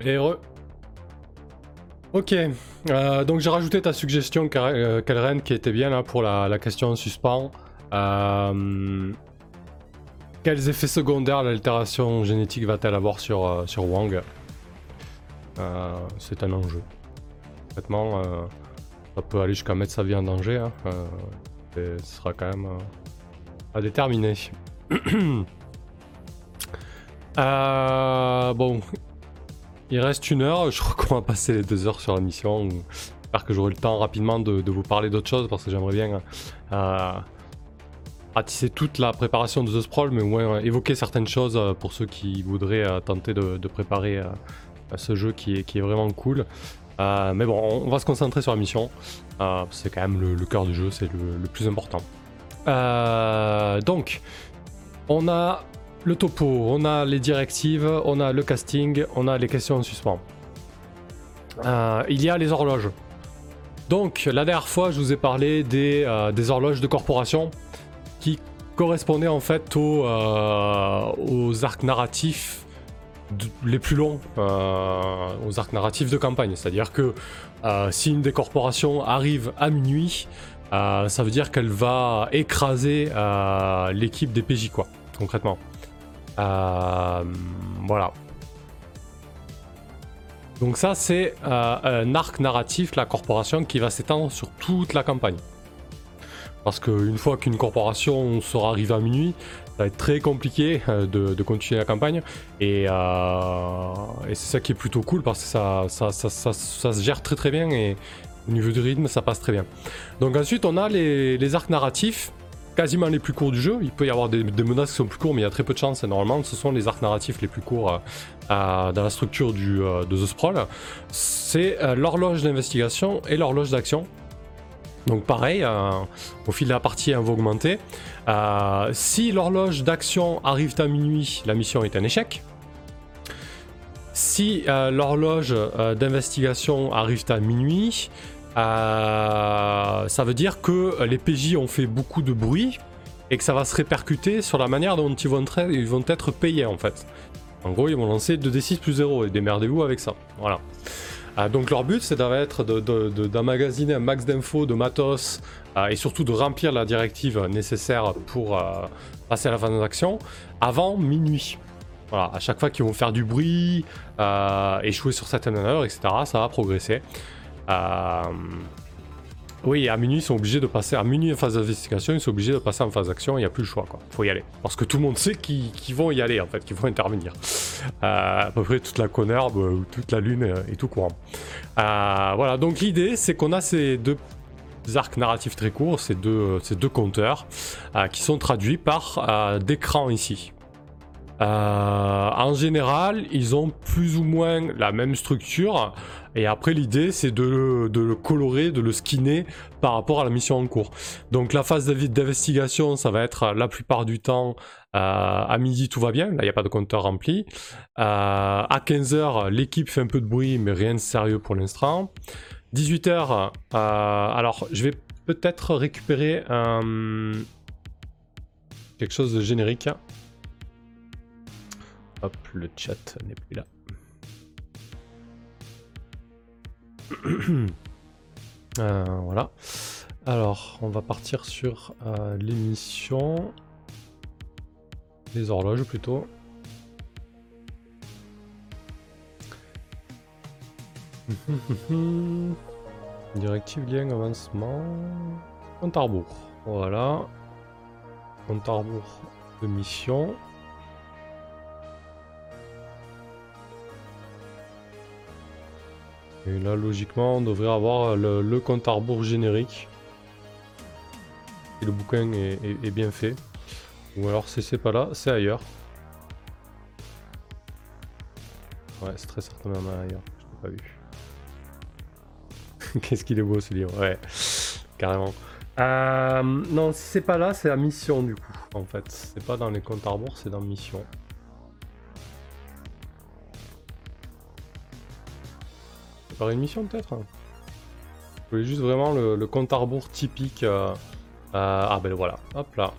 Et heureux. Ok, euh, donc j'ai rajouté ta suggestion, euh, Kalren, qui était bien là pour la, question en suspens. Euh, quels effets secondaires l'altération génétique va-t-elle avoir sur, sur Wang C'est un enjeu. Honnêtement, ça peut aller jusqu'à mettre sa vie en danger. Hein. ce sera quand même à déterminer. bon, il reste une heure, je crois qu'on va passer les deux heures sur la mission. J'espère que j'aurai le temps rapidement de, vous parler d'autres choses parce que j'aimerais bien euh, toute la préparation de The Sprawl, mais au moins évoquer certaines choses pour ceux qui voudraient euh, tenter de, préparer euh, ce jeu qui est, vraiment cool. mais bon, on va se concentrer sur la mission. c'est quand même le, cœur du jeu, c'est le, plus important. donc, on a le topo, on a les directives, on a le casting, on a les questions en suspens. Euh, il y a les horloges. Donc, la dernière fois, je vous ai parlé des, euh, horloges de corporation qui correspondaient en fait aux, euh, aux arcs narratifs les plus longs, aux arcs narratifs de campagne. C'est-à-dire que si une des corporations arrive à minuit, ça veut dire qu'elle va écraser l'équipe des PJ, quoi, concrètement. Euh, voilà. Donc ça, c'est euh, un arc narratif, la corporation, qui va s'étendre sur toute la campagne. Parce qu'une fois qu'une corporation sera arrivée à minuit, ça va être très compliqué euh, de, continuer la campagne. Et, c'est ça qui est plutôt cool parce que ça, ça, se gère très très bien et au niveau du rythme, ça passe très bien. Donc ensuite, on a les arcs narratifs quasiment les plus courts du jeu. Il peut y avoir des, menaces qui sont plus courtes, mais il y a très peu de chance. Et normalement, ce sont les arcs narratifs les plus courts euh, euh, dans la structure euh, de The Sprawl. C'est l'horloge d'investigation et l'horloge d'action. Donc pareil, au fil de la partie, elle va augmenter. si l'horloge d'action arrive à minuit, la mission est un échec. Si l'horloge d'investigation arrive à minuit, euh, ça veut dire que les PJ ont fait beaucoup de bruit et que ça va se répercuter sur la manière dont ils vont, être payés en fait. En gros, ils vont lancer 2d6 plus 0 et démerdez-vous avec ça. Voilà. Euh, donc leur but, c'est d'être un max d'infos, de matos euh, et surtout de remplir la directive nécessaire pour passer à la phase d'action avant minuit. Voilà, à chaque fois qu'ils vont faire du bruit, échouer sur certaines manœuvres, etc., ça va progresser. Euh, oui, à minuit, ils sont obligés de passer. À minuit, en phase d'investigation, ils sont obligés de passer en phase d'action. Il n'y a plus le choix, quoi. Faut y aller. Parce que tout le monde sait qu'ils vont y aller, en fait, qu'ils vont intervenir. Euh, à peu près toute la Connerbe, euh, toute la Lune et tout courant. voilà, donc l'idée, c'est qu'on a ces deux arcs narratifs très courts, ces deux, compteurs, qui sont traduits par d'écran ici. En général, ils ont plus ou moins la même structure. Et après, l'idée, c'est de, le colorer, de le skinner par rapport à la mission en cours. Donc la phase d'investigation, ça va être la plupart du temps euh, à midi, tout va bien. Là, il n'y a pas de compteur rempli. Euh, à 15h, l'équipe fait un peu de bruit, mais rien de sérieux pour l'instant. 18h, euh, alors je vais peut-être récupérer quelque chose de générique. Hop, le chat n'est plus là. Euh, voilà. Alors, on va partir sur euh, l'émission. Les horloges plutôt. Directive lien avancement. Compte à rebours. Voilà. Compte à rebours de mission. Et là, logiquement, on devrait avoir le, compte à rebours générique. Et le bouquin est, bien fait. Ou alors, si c'est pas là, c'est ailleurs. Ouais, c'est très certainement ailleurs. Je l'ai pas vu. Qu'est-ce qu'il est beau ce livre, ouais, carrément. Euh, non, si c'est pas là, c'est la mission du coup, en fait. C'est pas dans les comptes à rebours, c'est dans mission. Une mission peut-être? Hein. Je voulais juste vraiment le, compte à rebours typique. Euh, euh, ah ben voilà, hop là.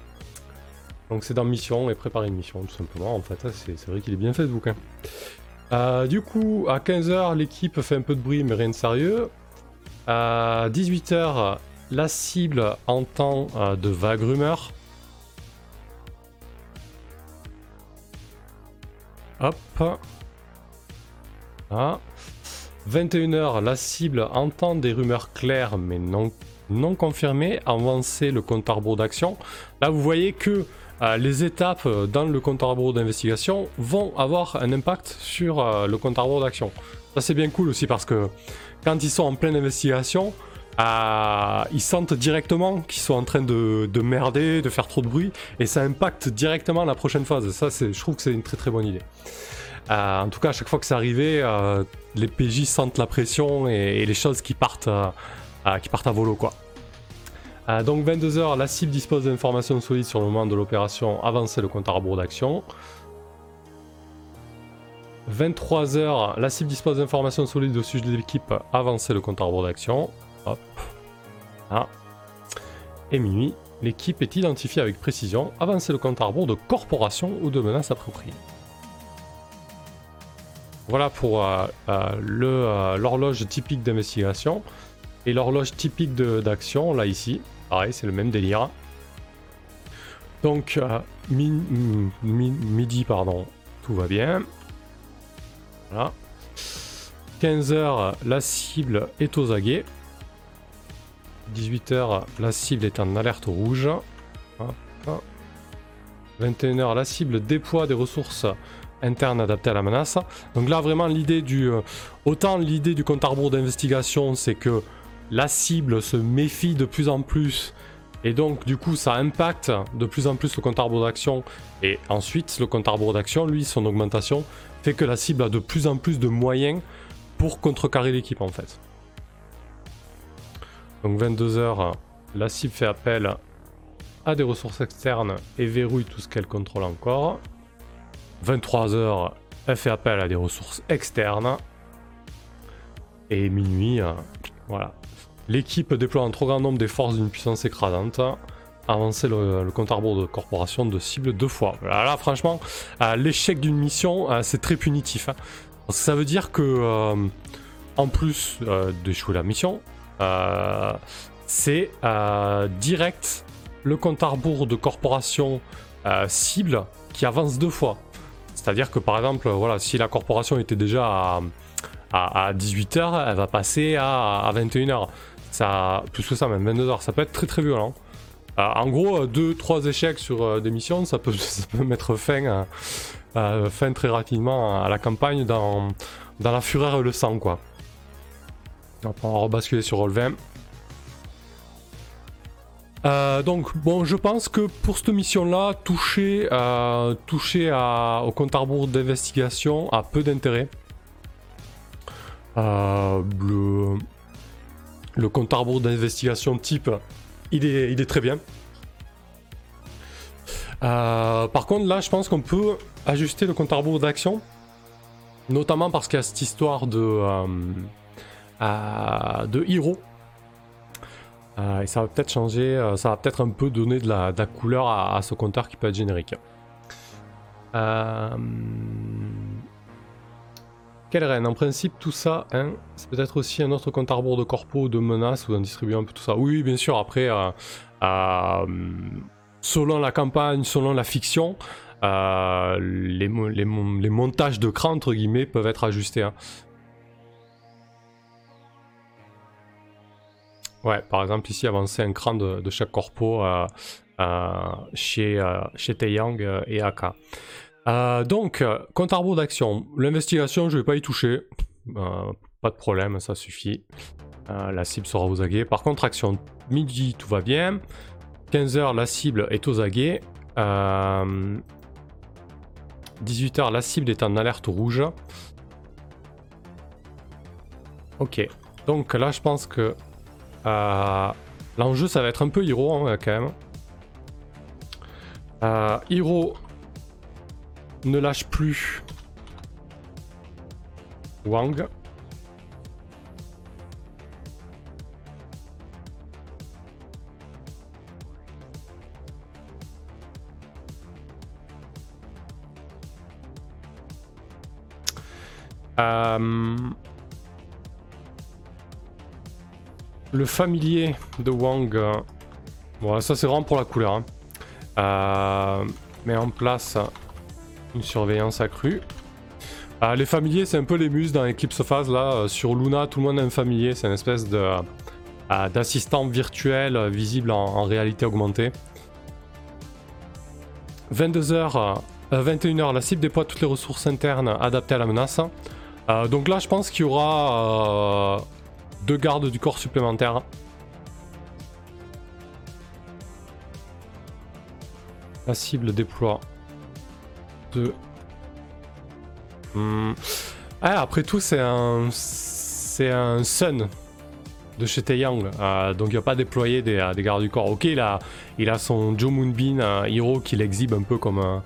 Donc c'est dans mission et préparer une mission tout simplement. En fait, c'est vrai qu'il est bien fait ce bouquin. Euh, du coup, à 15h, l'équipe fait un peu de bruit, mais rien de sérieux. À 18h, la cible entend de vagues rumeurs. Hop. Ah. 21h, la cible entend des rumeurs claires mais non, non confirmées. Avancer le compte à d'action. Là, vous voyez que euh, les étapes euh, dans le compte à rebours d'investigation vont avoir un impact sur euh, le compte à rebours d'action. Ça c'est bien cool aussi parce que quand ils sont en pleine investigation, ils sentent directement qu'ils sont en train de, merder, de faire trop de bruit, et ça impacte directement la prochaine phase. Ça, je trouve que c'est une très très bonne idée. en tout cas, à chaque fois que c'est arrivé, les PJ sentent la pression et, les choses qui partent, qui partent à volo, quoi. Euh, donc 22h, la cible dispose d'informations solides sur le moment de l'opération, avancer le compte à rebours d'action. 23h, la cible dispose d'informations solides au sujet de l'équipe, avancer le compte à rebours d'action. Ah. Et minuit, l'équipe est identifiée avec précision, avancer le compte à rebours de corporation ou de menace appropriée. Voilà pour euh, euh, l'horloge typique d'investigation. Et l'horloge typique d'action, là ici, Pareil, c'est le même délire. Donc, euh, midi, pardon, tout va bien. Voilà. 15h, la cible est aux aguets. 18h, la cible est en alerte rouge. 21h, la cible déploie des ressources internes adaptées à la menace. Donc là, vraiment, l'idée du. Euh, autant l'idée du compte à d'investigation, c'est que la cible se méfie de plus en plus et donc du coup ça impacte de plus en plus le compte à d'action et ensuite le compte à d'action lui son augmentation fait que la cible a de plus en plus de moyens pour contrecarrer l'équipe en fait. Donc 22h la cible fait appel à des ressources externes et verrouille tout ce qu'elle contrôle encore. 23h elle fait appel à des ressources externes et minuit voilà L'équipe déploie un trop grand nombre des forces d'une puissance écrasante. Avancer le, compte à rebours de corporation de cible deux fois. Là, franchement, euh, l'échec d'une mission, euh, c'est très punitif. Hein. ça veut dire que, euh, en plus d'échouer la mission, c'est direct le compte à rebours de corporation cible qui avance deux fois. C'est-à-dire que par exemple, voilà, si la corporation était déjà à, 18h, elle va passer à, 21h. Ça, plus que ça, même 22h, ça peut être très très violent. Euh, en gros, euh, 2-3 échecs sur euh, des missions, ça peut, mettre fin, fin très rapidement à la campagne dans, dans la fureur et le sang. Quoi. On va rebasculer sur Roll20. Euh, donc, bon, je pense que pour cette mission-là, toucher, euh, toucher à, au compte à rebours d'investigation a peu d'intérêt. Euh, le, compte à d'investigation type, il est, il est très bien. par contre, là, je pense qu'on peut ajuster le compte à d'action, notamment parce qu'il y a cette histoire de, de héros hero. et ça va peut-être changer, ça va peut-être un peu donner de la, couleur à, ce compteur qui peut être générique. Quelle reine? En principe, tout ça, hein, c'est peut-être aussi un autre compte à rebours de corpo, de menaces ou d'un distribuer un peu tout ça. Oui, bien sûr, après, euh, euh, selon la campagne, selon la fiction, euh, les, montages de cran, entre guillemets, peuvent être ajustés. Hein. Ouais, par exemple, ici, avancer un cran de, chaque corpo chez, chez Taeyang et. Euh, donc, compte à rebours d'action. L'investigation, je vais pas y toucher. Euh, pas de problème, ça suffit. Euh, la cible sera aux aguets. Par contre, action midi, tout va bien. 15h, la cible est aux aguets. 18h, la cible est en alerte rouge. Ok. Donc là, je pense que l'enjeu, ça va être un peu Hiro hein, quand même. Hiro ne lâche plus Wang. Euh, le familier de Wang. Bon, ça c'est vraiment pour la couleur. Hein. Euh, met en place une surveillance accrue. Euh, les familiers, c'est un peu les muses dans Eclipse Phase. Là, sur Luna, tout le monde a un familier. C'est une espèce de d'assistant virtuel visible en, réalité augmentée. 22h, 21h, la cible déploie toutes les ressources internes adaptées à la menace. Euh, donc là, je pense qu'il y aura euh, deux gardes du corps supplémentaires. La cible déploie deux. Hmm. Ah, après tout, c'est un, c'est un Sun de chez Taeyang. Euh, donc il n'a pas déployé des, des, gardes du corps. Ok, il a, il a son Joe Moonbeam, un héros qui l'exhibe un peu comme un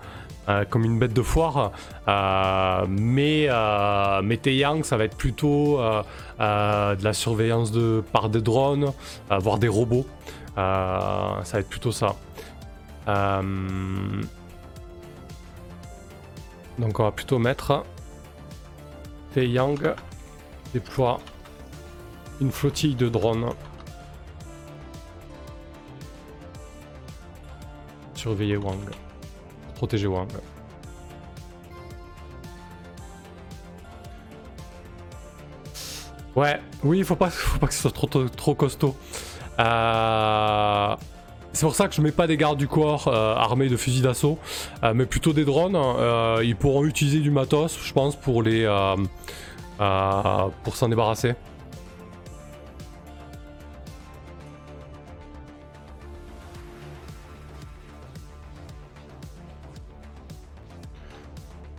euh, comme une bête de foire. Euh, mais, euh, ça va être plutôt de la surveillance de, par des drones, voire des robots. ça va être plutôt ça. donc on va plutôt mettre Taeyang déploie une flottille de drones. Surveiller Wang protéger Wang. Ouais, oui, il faut pas, faut pas que ce soit trop, trop, costaud. Euh, c'est pour ça que je mets pas des gardes du corps euh, armés de fusils d'assaut, euh, mais plutôt des drones. ils pourront utiliser du matos, je pense, pour les pour s'en débarrasser.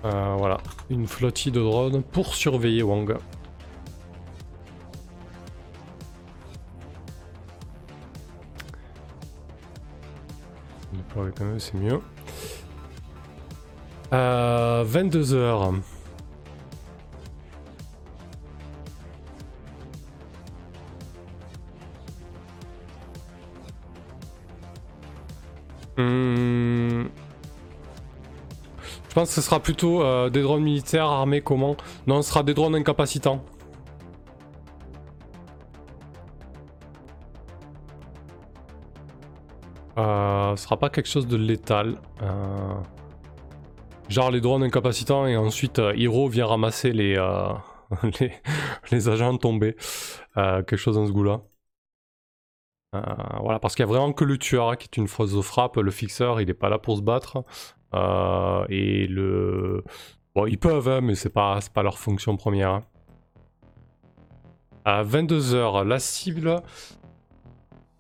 Euh, voilà, une flottille de drones pour surveiller Wang. c'est mieux. Euh, 22 heures. Je pense que ce sera plutôt euh, des drones militaires armés comment? Non, ce sera des drones incapacitants. Euh, ce sera pas quelque chose de létal. Euh, genre les drones incapacitants et ensuite euh, Hiro vient ramasser les, les, agents tombés. quelque chose dans ce goût-là. voilà, parce qu'il y a vraiment que le tueur hein, qui est une fausse frappe. Le fixeur, il est pas là pour se battre. Euh, et le. Bon, ils peuvent, hein, mais c'est pas, pas leur fonction première. À 22h, la cible.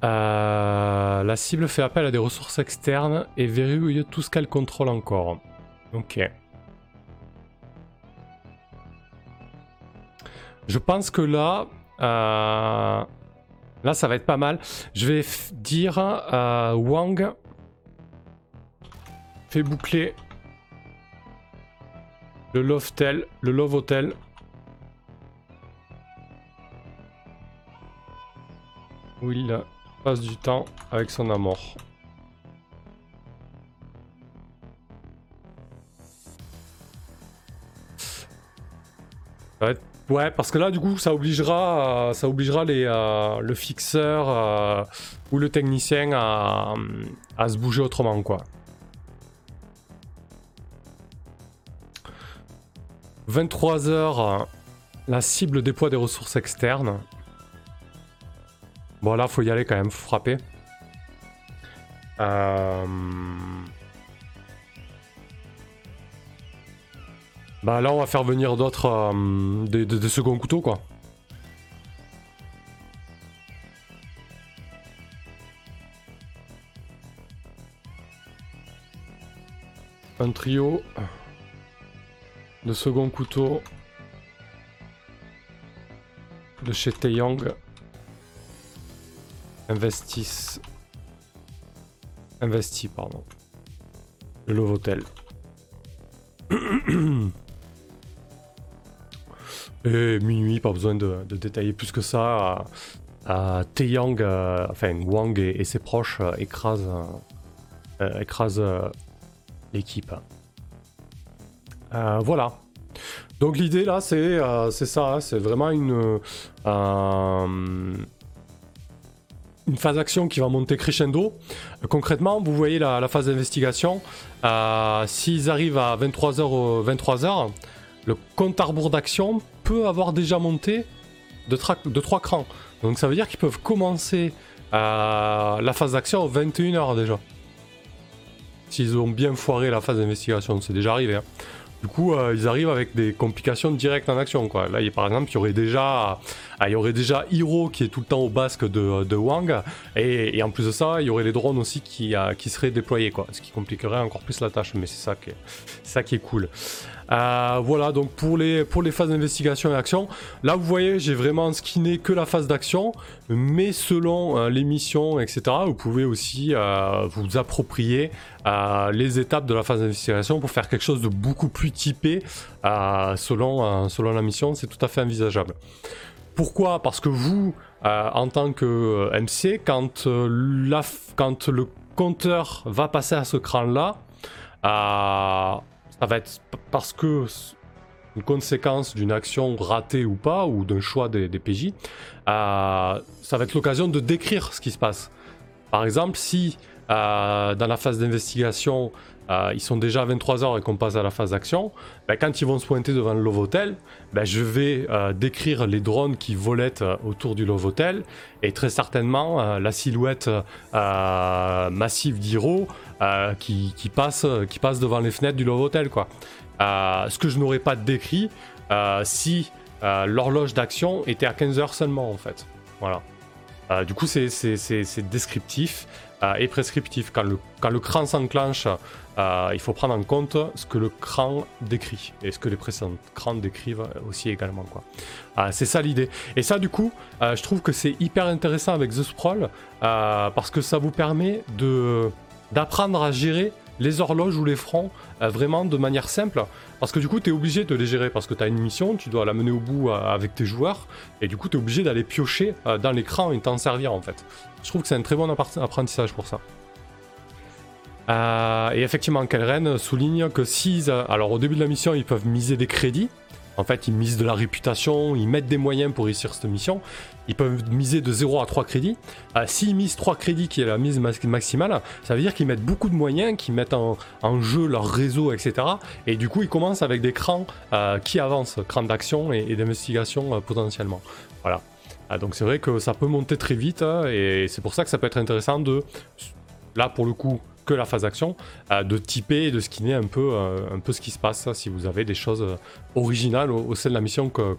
Euh, la cible fait appel à des ressources externes et verrouille tout ce qu'elle contrôle encore. Ok. Je pense que là. Euh, là, ça va être pas mal. Je vais dire Wang fait boucler le Love le Love Hotel. Où il passe du temps avec son amour. Ouais, parce que là, du coup, ça obligera, euh, ça obligera les, euh, le fixeur euh, ou le technicien à, à se bouger autrement, quoi. 23h, la cible déploie des ressources externes. Bon là, faut y aller quand même, faut frapper. Euh, bah là, on va faire venir d'autres... Euh, des, des seconds couteaux, quoi. Un trio de second couteau de chez Taeyang. Investis. Investi, pardon. Le Lovotel. Et minuit, pas besoin de, détailler plus que ça. Euh, Taeyang, euh, enfin Wang et, ses proches euh, écrasent, écrasent l'équipe. Euh, voilà. Donc l'idée là, c'est ça, hein, c'est vraiment une, une phase d'action qui va monter crescendo. concrètement, vous voyez la, phase d'investigation. S'ils arrivent à 23h, 23h, le compte à rebours d'action peut avoir déjà monté de, de 3 crans. Donc ça veut dire qu'ils peuvent commencer la phase d'action à 21h déjà. S'ils ont bien foiré la phase d'investigation, c'est déjà arrivé. Hein. Du coup, euh, ils arrivent avec des complications directes en action. Là, par exemple, il y aurait déjà, ah, il y aurait déjà Hiro qui est tout le temps au basque de, Wang, et, en plus de ça, il y aurait les drones aussi qui, euh, seraient déployés, ce qui compliquerait encore plus la tâche. Mais c'est ça qui est cool. Euh, voilà, donc pour les, pour les phases d'investigation et action, là vous voyez, j'ai vraiment skinné que la phase d'action, mais selon euh, les missions, etc., vous pouvez aussi euh, vous approprier les étapes de la phase d'investigation pour faire quelque chose de beaucoup plus typé selon, la mission, c'est tout à fait envisageable. Pourquoi? Parce que vous, en tant que MC, quand, quand le compteur va passer à ce cran-là, ça va être parce que une conséquence d'une action ratée ou pas, ou d'un choix des, PJ, euh, ça va être l'occasion de décrire ce qui se passe. Par exemple, si euh, dans la phase d'investigation, euh, ils sont déjà à 23h et qu'on passe à la phase d'action, ben, quand ils vont se pointer devant le Love Hotel, ben, je vais décrire les drones qui volettent autour du Love Hotel et très certainement la silhouette massive d'Hiro euh, qui, passe, devant les fenêtres du Love Hotel. Quoi. Euh, ce que je n'aurais pas décrit euh, si l'horloge d'action était à 15h seulement en fait. Voilà. du coup, c'est descriptif et prescriptif. Quand le, quand le cran s'enclenche, il faut prendre en compte ce que le cran décrit et ce que les précédents crans décrivent aussi également. quoi. c'est ça l'idée. Et ça, du coup, je trouve que c'est hyper intéressant avec The Sprawl parce que ça vous permet de d'apprendre à gérer les horloges ou les fronts euh, vraiment de manière simple. Parce que du coup, tu es obligé de les gérer parce que tu as une mission, tu dois la mener au bout euh, avec tes joueurs, et du coup, tu es obligé d'aller piocher euh, dans l'écran et t'en servir en fait. Je trouve que c'est un très bon apprentissage pour ça. et effectivement, Kelren souligne que si, alors au début de la mission, ils peuvent miser des crédits, en fait, ils misent de la réputation, ils mettent des moyens pour réussir cette mission. Ils peuvent miser de 0 à 3 crédits. Euh, s'ils misent 3 crédits, qui est la mise maximale, ça veut dire qu'ils mettent beaucoup de moyens, qu'ils mettent en, jeu leur réseau, etc. Et du coup, ils commencent avec des crans euh, qui avancent, crans d'action et, d'investigation euh, potentiellement. Voilà. donc c'est vrai que ça peut monter très vite, hein, et c'est pour ça que ça peut être intéressant de, là pour le coup, que la phase d'action, euh, de typer et de skinner un peu, un peu ce qui se passe si vous avez des choses originales au, sein de la mission que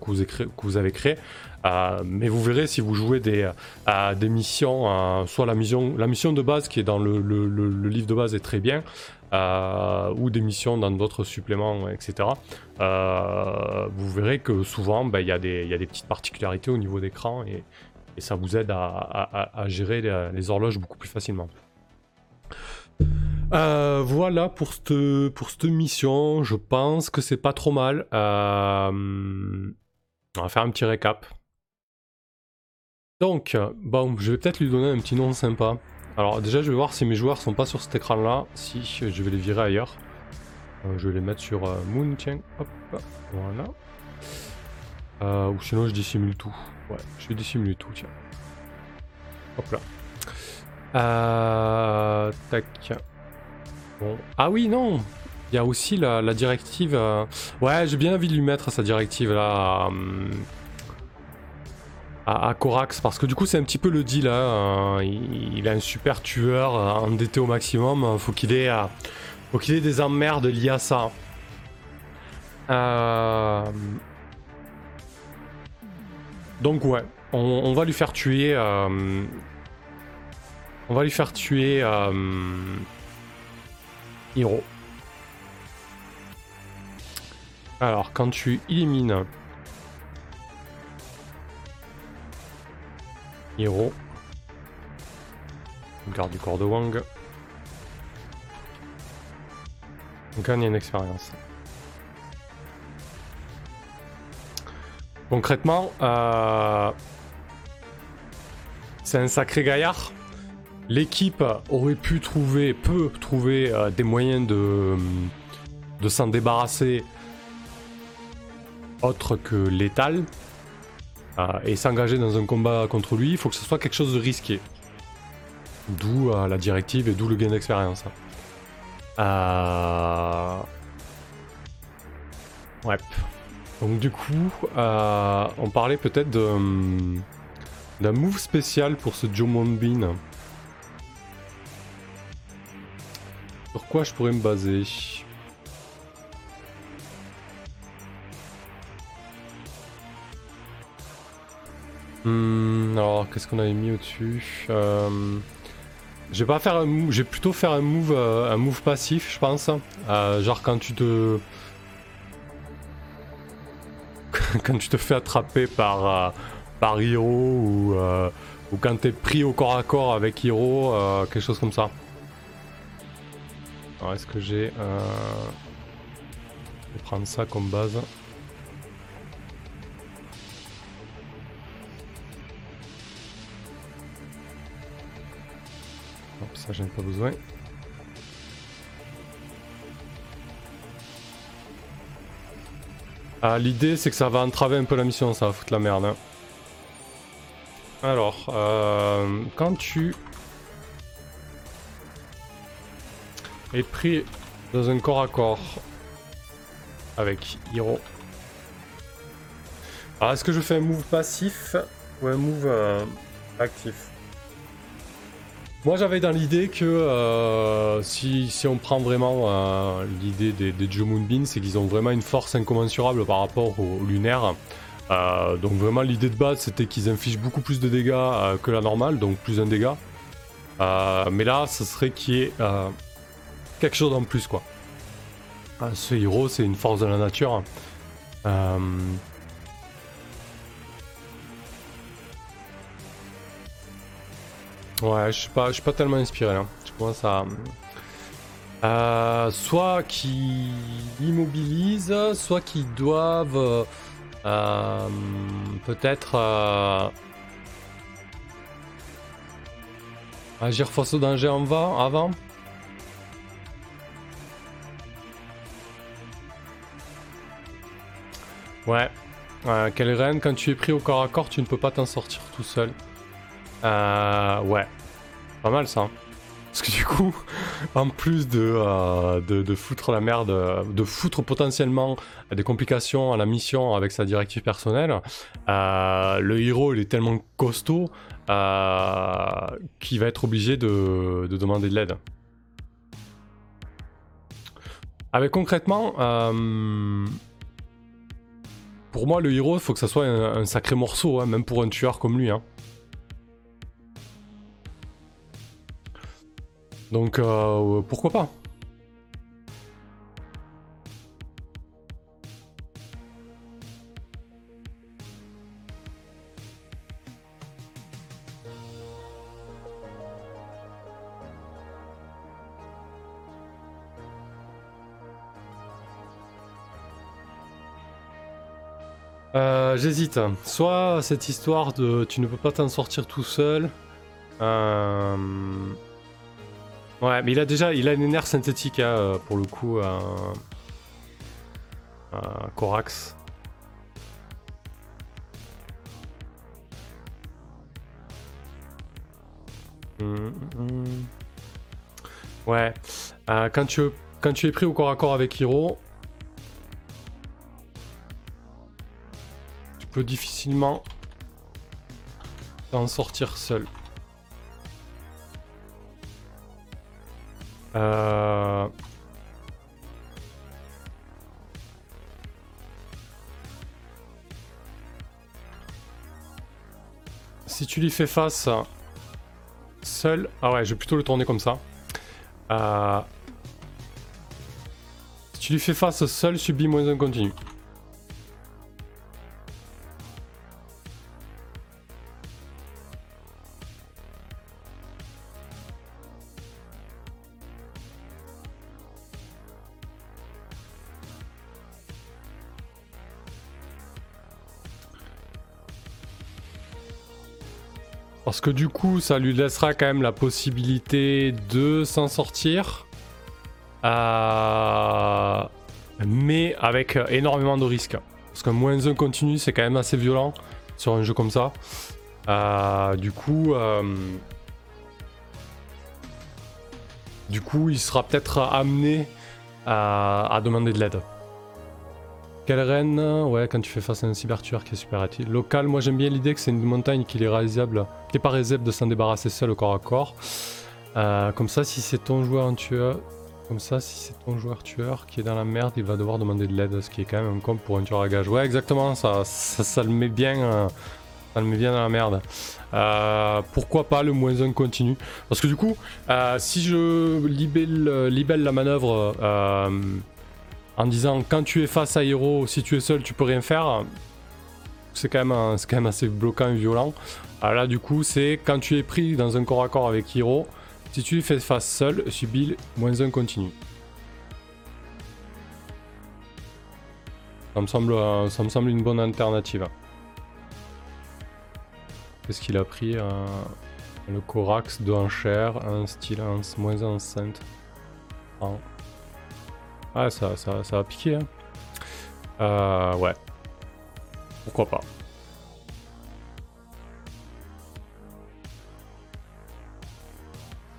vous, avez créée. Mais vous verrez si vous jouez des, missions, soit la mission, de base qui est dans le, livre de base est très bien, ou des missions dans d'autres suppléments, etc. vous verrez que souvent ben, il y, a des petites particularités au niveau d'écran et, ça vous aide à, gérer les horloges beaucoup plus facilement. Euh, voilà pour cette, mission. Je pense que c'est pas trop mal. Euh, on va faire un petit récap. Donc, bon, je vais peut-être lui donner un petit nom sympa. Alors déjà, je vais voir si mes joueurs sont pas sur cet écran-là. Si, je vais les virer ailleurs. Euh, je vais les mettre sur Moon, tiens. Hop, voilà. ou sinon, je dissimule tout. Ouais, je vais dissimuler tout, tiens. Hop là. Euh, tac. Bon. Ah oui, non Il y a aussi la, directive... Euh, ouais, j'ai bien envie de lui mettre sa directive là... À, à, Corax, parce que du coup c'est un petit peu le deal. Hein. Il, a un super tueur euh, endetté au maximum. Faut qu'il ait, faut qu'il ait des emmerdes liées à ça. Donc ouais, on, va lui faire tuer on va lui faire tuer euh, Hiro. Alors, quand tu élimines Hiro, garde du corps de Wang, gagne une expérience. Concrètement, euh, c'est un sacré gaillard. L'équipe aurait pu trouver, peut trouver euh, des moyens de, de s'en débarrasser autre que létal et s'engager dans un combat contre lui, il faut que ce soit quelque chose de risqué. D'où la directive et d'où le gain d'expérience. Ouais. Donc du coup, on parlait peut-être d'un move spécial pour ce Joe Bean. Sur quoi je pourrais me baser? Hmm, alors, qu'est-ce qu'on avait mis au-dessus euh, Je vais pas faire un move, plutôt faire un move, euh, un move passif, je pense. Euh, genre quand tu te, quand tu te fais attraper par par Hiro ou ou quand t'es pris au corps à corps avec Hiro, quelque chose comme ça. Alors est-ce que j'ai... Euh... Je vais prendre ça comme base. Ça j'en ai pas besoin. Ah, L'idée c'est que ça va entraver un peu la mission, ça va foutre la merde. Hein. Alors, euh, quand tu est pris dans un corps à corps avec Hiro. Alors est-ce que je fais un move passif ou un move euh, actif? Moi j'avais dans l'idée que euh, si, on prend vraiment euh, l'idée des, des Joe Moonbeam, c'est qu'ils ont vraiment une force incommensurable par rapport aux lunaires. donc vraiment l'idée de base c'était qu'ils infligent beaucoup plus de dégâts que la normale, donc plus un dégât. mais là ce serait qu'il y ait quelque chose en plus, quoi. Ce héros, c'est une force de la nature. Ouais, je suis pas, je suis pas tellement inspiré là. Je commence à. Euh, soit qui immobilise, soit qui doivent euh, peut-être agir face au danger en va avant. Ouais. Euh, reine, quand tu es pris au corps à corps, tu ne peux pas t'en sortir tout seul. Euh, ouais. Pas mal ça. Hein. Parce que du coup, en plus de, euh, de, foutre la merde, de foutre potentiellement des complications à la mission avec sa directive personnelle, euh, le héros il est tellement costaud qu'il va être obligé de, de demander de l'aide. Avec concrètement, pour moi, le héros, il faut que ça soit un, sacré morceau, hein, même pour un tueur comme lui. Hein. Donc, euh, pourquoi pas Euh, j'hésite. Soit cette histoire de tu ne peux pas t'en sortir tout seul. Euh, ouais, mais il a déjà il a une nerf synthétique hein, pour le coup. Euh... Corax. Hum, hum, hum. Ouais. Euh, quand, tu, quand tu es pris au corps à corps avec Hiro, peut difficilement en sortir seul. Euh, si tu lui fais face seul... Ah ouais, je vais plutôt le tourner comme ça. Euh, si tu lui fais face seul, subis moins un continu. Parce que du coup, ça lui laissera quand même la possibilité de s'en sortir. Euh, mais avec énormément de risques. Parce qu'un moins 1 continu, c'est quand même assez violent sur un jeu comme ça. Euh, du coup... du coup, il sera peut-être amené à, demander de l'aide. Quelle reine Ouais, quand tu fais face à un cybertueur qui est super utile. Local, moi j'aime bien l'idée que c'est une montagne qu'il est réalisable, qui est pas réalisable de s'en débarrasser seul au corps à corps. Euh, comme ça, si c'est ton joueur tueur, comme ça, si c'est ton joueur tueur qui est dans la merde, il va devoir demander de l'aide, ce qui est quand même un compte pour un tueur à gage. Ouais, exactement, ça, ça, le met bien, euh, ça le met bien dans la merde. Euh, pourquoi pas le moins 1 continu? Parce que du coup, si je libelle, libelle la manœuvre en disant quand tu es face à Hero, si tu es seul, tu peux rien faire, c'est quand, même, quand même assez bloquant et violent. Alors là, du coup, c'est quand tu es pris dans un corps à corps avec Hero, si tu fais face seul, subis moins 1 continu. Ça me semble, ça me semble une bonne alternative. Qu'est-ce qu'il a pris euh, Le Corax, 2 en chair, un style, moins 1 enceinte. Ah, ça, ça, ça va piquer. Hein. Euh, ouais. Pourquoi pas.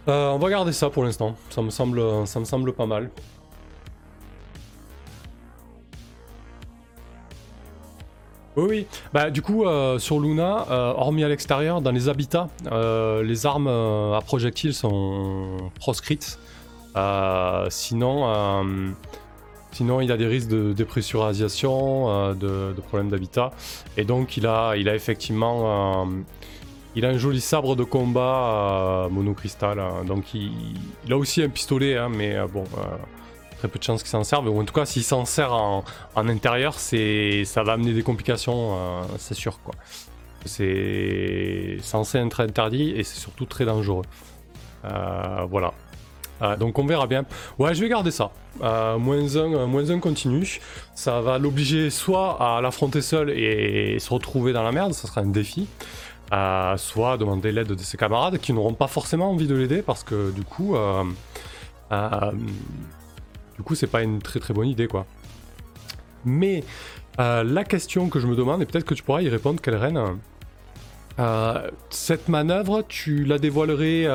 Euh, on va garder ça pour l'instant. Ça me semble, pas mal. Oui, oui. Bah, du coup, euh, sur Luna, hormis à l'extérieur, dans les habitats, les armes à projectiles sont proscrites. Euh, sinon, euh, sinon, il a des risques de dépressurisation, euh, de, problèmes d'habitat. Et donc, il a, il a effectivement il a un joli sabre de combat monocristal. donc, il, a aussi un pistolet, hein, mais bon, très peu de chances qu'il s'en serve. Ou en tout cas, s'il s'en sert en, intérieur, ça va amener des complications, c'est sûr. quoi. C'est censé être interdit et c'est surtout très dangereux. voilà. Euh, donc on verra bien. Ouais, je vais garder ça. Euh, moins, un, euh, moins un continu. Ça va l'obliger soit à l'affronter seul et se retrouver dans la merde, ça sera un défi. soit à demander l'aide de ses camarades qui n'auront pas forcément envie de l'aider parce que du coup, du coup, c'est pas une très très bonne idée quoi. Mais la question que je me demande, et peut-être que tu pourras y répondre, quelle reine, cette manœuvre, tu la dévoilerais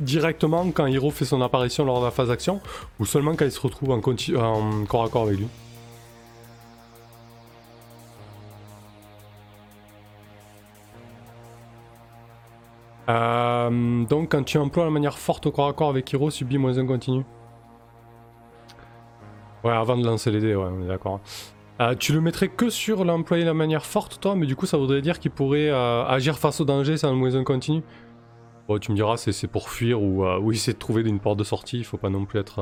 directement quand Hiro fait son apparition lors de la phase d'action ou seulement quand il se retrouve en, en corps à corps avec lui euh, donc quand tu emploies la manière forte au corps à corps avec Hiro, subis moins un continu. Ouais, avant de lancer les dés, ouais, on est d'accord. Euh, tu le mettrais que sur l'employer la manière forte, toi, mais du coup, ça voudrait dire qu'il pourrait euh, agir face au danger sans le moins un continu. Tu me diras, c'est pour fuir ou, euh, essayer de trouver une porte de sortie. Il faut pas non plus être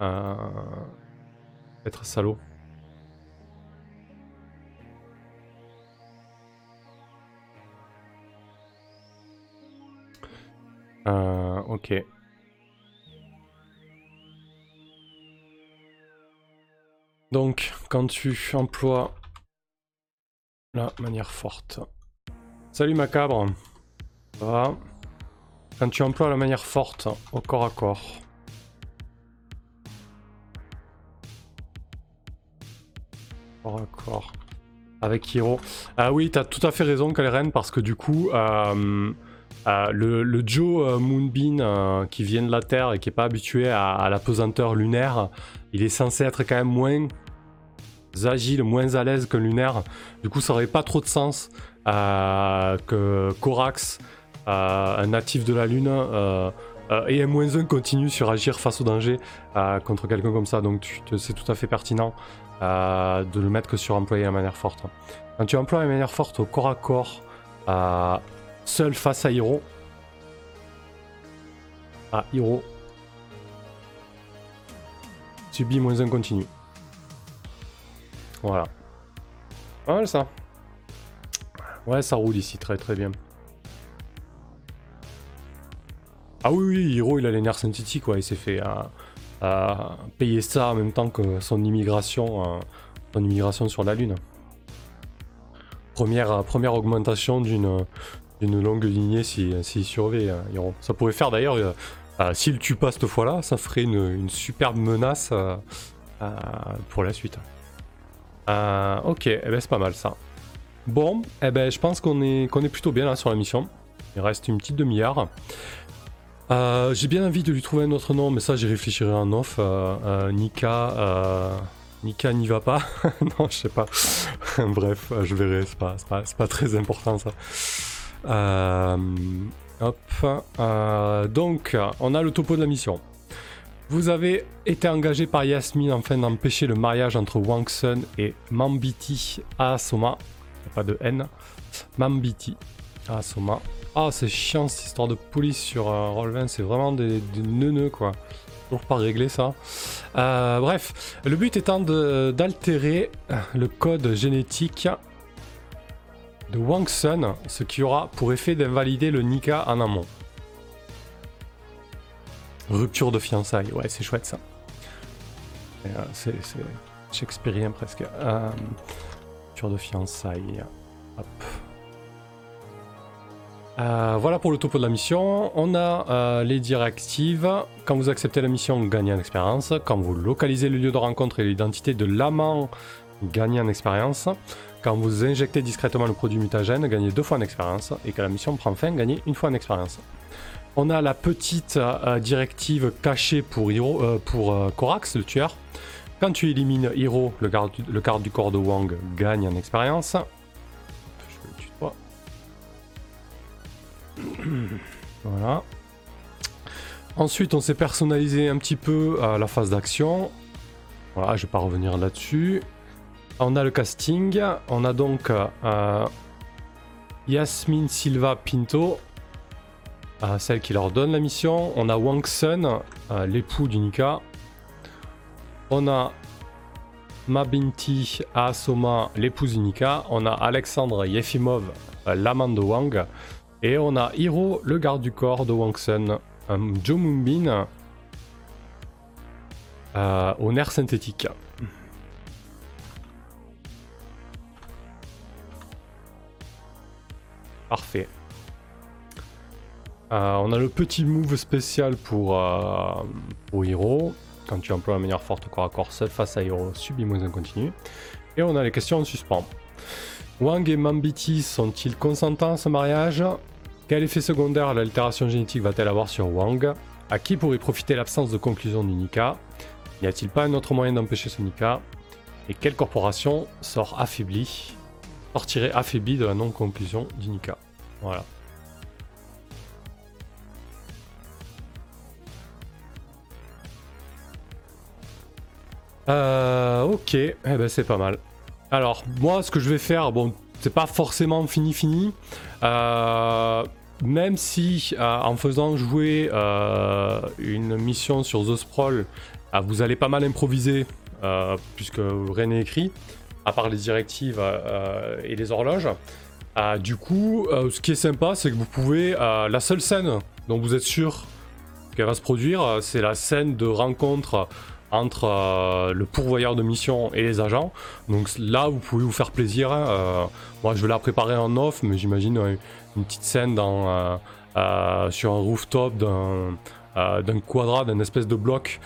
un, être salaud. Euh, ok. Donc, quand tu emploies la manière forte. Salut macabre. Quand tu emploies la manière forte au corps à corps. Corps à corps. Avec Hiro. Ah oui, t'as tout à fait raison, Kaleren, parce que du coup, euh, euh, le, Joe euh, Moonbeam qui vient de la Terre et qui n'est pas habitué à, la pesanteur lunaire, il est censé être quand même moins agile, moins à l'aise que lunaire. Du coup, ça aurait pas trop de sens que Corax euh, un natif de la Lune euh, euh, et un moins 1 continue sur agir face au danger contre quelqu'un comme ça. Donc c'est tout à fait pertinent de le mettre que sur employer la manière forte. Quand tu emploies la manière forte au corps à corps, seul face à Hiro, à Hiro, subit moins 1 continu. Voilà. Voilà ça. Ouais, ça roule ici très très bien. Ah oui, oui, Hiro, il a les nerfs synthétiques, quoi. Il s'est fait euh, payer ça en même temps que son immigration, euh, son immigration sur la Lune. Première, euh, première augmentation d'une longue lignée s'il si, survit, Hiro. Ça pourrait faire d'ailleurs, s'il tue pas cette fois-là, ça ferait une, superbe menace pour la suite. ok, eh ben, c'est pas mal ça. Bon, eh ben, je pense qu'on est, qu'on est plutôt bien là sur la mission. Il reste une petite demi-heure. J'ai bien envie de lui trouver un autre nom, mais ça j'y réfléchirai en off. Nika. Nika n'y va pas Non, je sais pas. Bref, je verrai, c'est pas, pas, pas, très important ça. Euh, hop. Euh, donc, on a le topo de la mission. Vous avez été engagé par Yasmine afin d'empêcher le mariage entre Wang Sun et Mambiti Asoma. Pas de N. Mambiti Asoma. Ah, c'est chiant cette histoire de police sur euh, Roll20, c'est vraiment des, des neuneux quoi pas réglé ça. Euh, bref, le but étant d'altérer le code génétique de Wang Sun, ce qui aura pour effet d'invalider le Nika en amont. Rupture de fiançailles, ouais, c'est chouette ça. Euh, c'est shakespearien presque. Euh, rupture de fiançailles. Hop. Euh, voilà pour le topo de la mission. On a euh, les directives. Quand vous acceptez la mission, gagnez en expérience. Quand vous localisez le lieu de rencontre et l'identité de l'amant, gagnez en expérience. Quand vous injectez discrètement le produit mutagène, gagnez deux fois en expérience. Et quand la mission prend fin, gagnez une fois en expérience. On a la petite euh, directive cachée pour, pour Corax, le tueur. Quand tu élimines Hiro, le garde, le du corps de Wang gagne en expérience. voilà. Ensuite, on s'est personnalisé un petit peu à la phase d'action. Voilà, je vais pas revenir là-dessus. On a le casting. On a donc euh, Yasmine Silva Pinto, euh, celle qui leur donne la mission. On a Wang Sun, euh, l'époux d'Unika. On a Mabinti Asoma, l'épouse d'Unika. On a Alexandre Yefimov, l'amant de Wang. Et on a Hiro, le garde du corps de Wang Sun, un Joe Moonbin euh, au nerf synthétique. Parfait. Euh, on a le petit move spécial pour, euh, Hiro. Quand tu emploies la manière forte corps à corps seul face à Hiro, subis moins un continu. Et on a les questions en suspens. Wang et Mambiti sont-ils consentants à ce mariage? Quel effet secondaire l'altération génétique va-t-elle avoir sur Wang? À qui pourrait profiter l'absence de conclusion du Nika? N'y a-t-il pas un autre moyen d'empêcher ce Nika? Et quelle corporation sort affaiblie Sortirait affaiblie de la non-conclusion du Nika? Voilà. Euh, ok, eh ben c'est pas mal. Alors, moi, ce que je vais faire, bon, c'est pas forcément fini fini. Euh, même si euh, en faisant jouer euh, une mission sur The Sprawl, vous allez pas mal improviser puisque rien n'est écrit, à part les directives et les horloges. du coup, ce qui est sympa, c'est que vous pouvez la seule scène dont vous êtes sûr qu'elle va se produire, c'est la scène de rencontre entre euh, le pourvoyeur de mission et les agents. Donc là, vous pouvez vous faire plaisir. Hein. Euh, moi, je vais la préparer en off, mais j'imagine euh, une petite scène sur un rooftop d'un quadrat, d'un espèce de bloc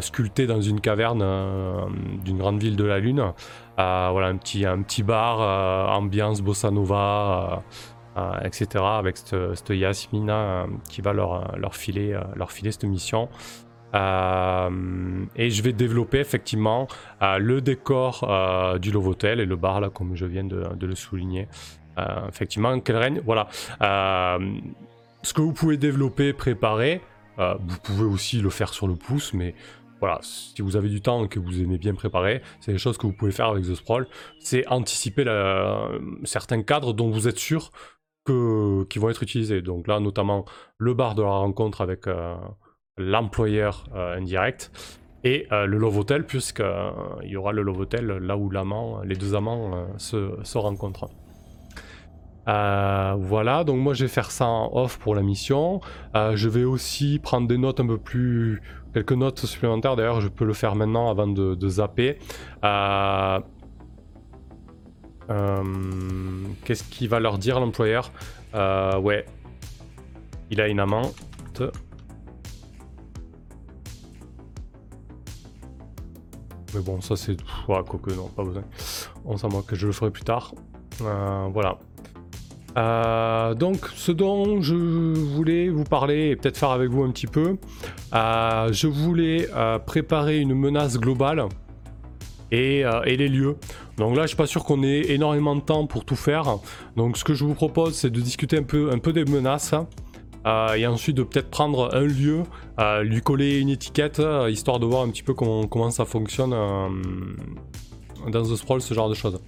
sculpté dans une caverne d'une grande ville de la Lune. voilà, un petit, un petit bar, ambiance bossa nova, etc. avec cette, Yasmina qui va leur, leur, filer, leur filer cette mission. Euh, et je vais développer effectivement euh, le décor euh, du Lovotel et le bar là comme je viens de, le souligner. effectivement, quel règne, voilà. ce que vous pouvez développer, préparer, vous pouvez aussi le faire sur le pouce, mais voilà, si vous avez du temps et que vous aimez bien préparer, c'est des choses que vous pouvez faire avec The Sprawl. C'est anticiper certains cadres dont vous êtes sûr que, qui vont être utilisés. Donc là, notamment le bar de la rencontre avec l'employeur euh, indirect et euh, le love hotel puisqu'il euh, y aura le love hotel là où l'amant, les deux amants se, rencontrent. voilà, donc moi je vais faire ça en off pour la mission. je vais aussi prendre des notes un peu plus. quelques notes supplémentaires. D'ailleurs, je peux le faire maintenant avant de, de zapper. Qu'est-ce qu'il va leur dire l'employeur? Ouais, il a une amante. Mais bon, ça c'est. Ouais, quoique, non, pas besoin. On s'en moque, je le ferai plus tard. voilà. donc, ce dont je voulais vous parler et peut-être faire avec vous un petit peu, je voulais préparer une menace globale et, et, les lieux. Donc là, je suis pas sûr qu'on ait énormément de temps pour tout faire. Donc, ce que je vous propose, c'est de discuter un peu, un peu des menaces. Euh, et ensuite de peut-être prendre un lieu, euh, lui coller une étiquette, euh, histoire de voir un petit peu comment, ça fonctionne dans The Sprawl, ce genre de choses.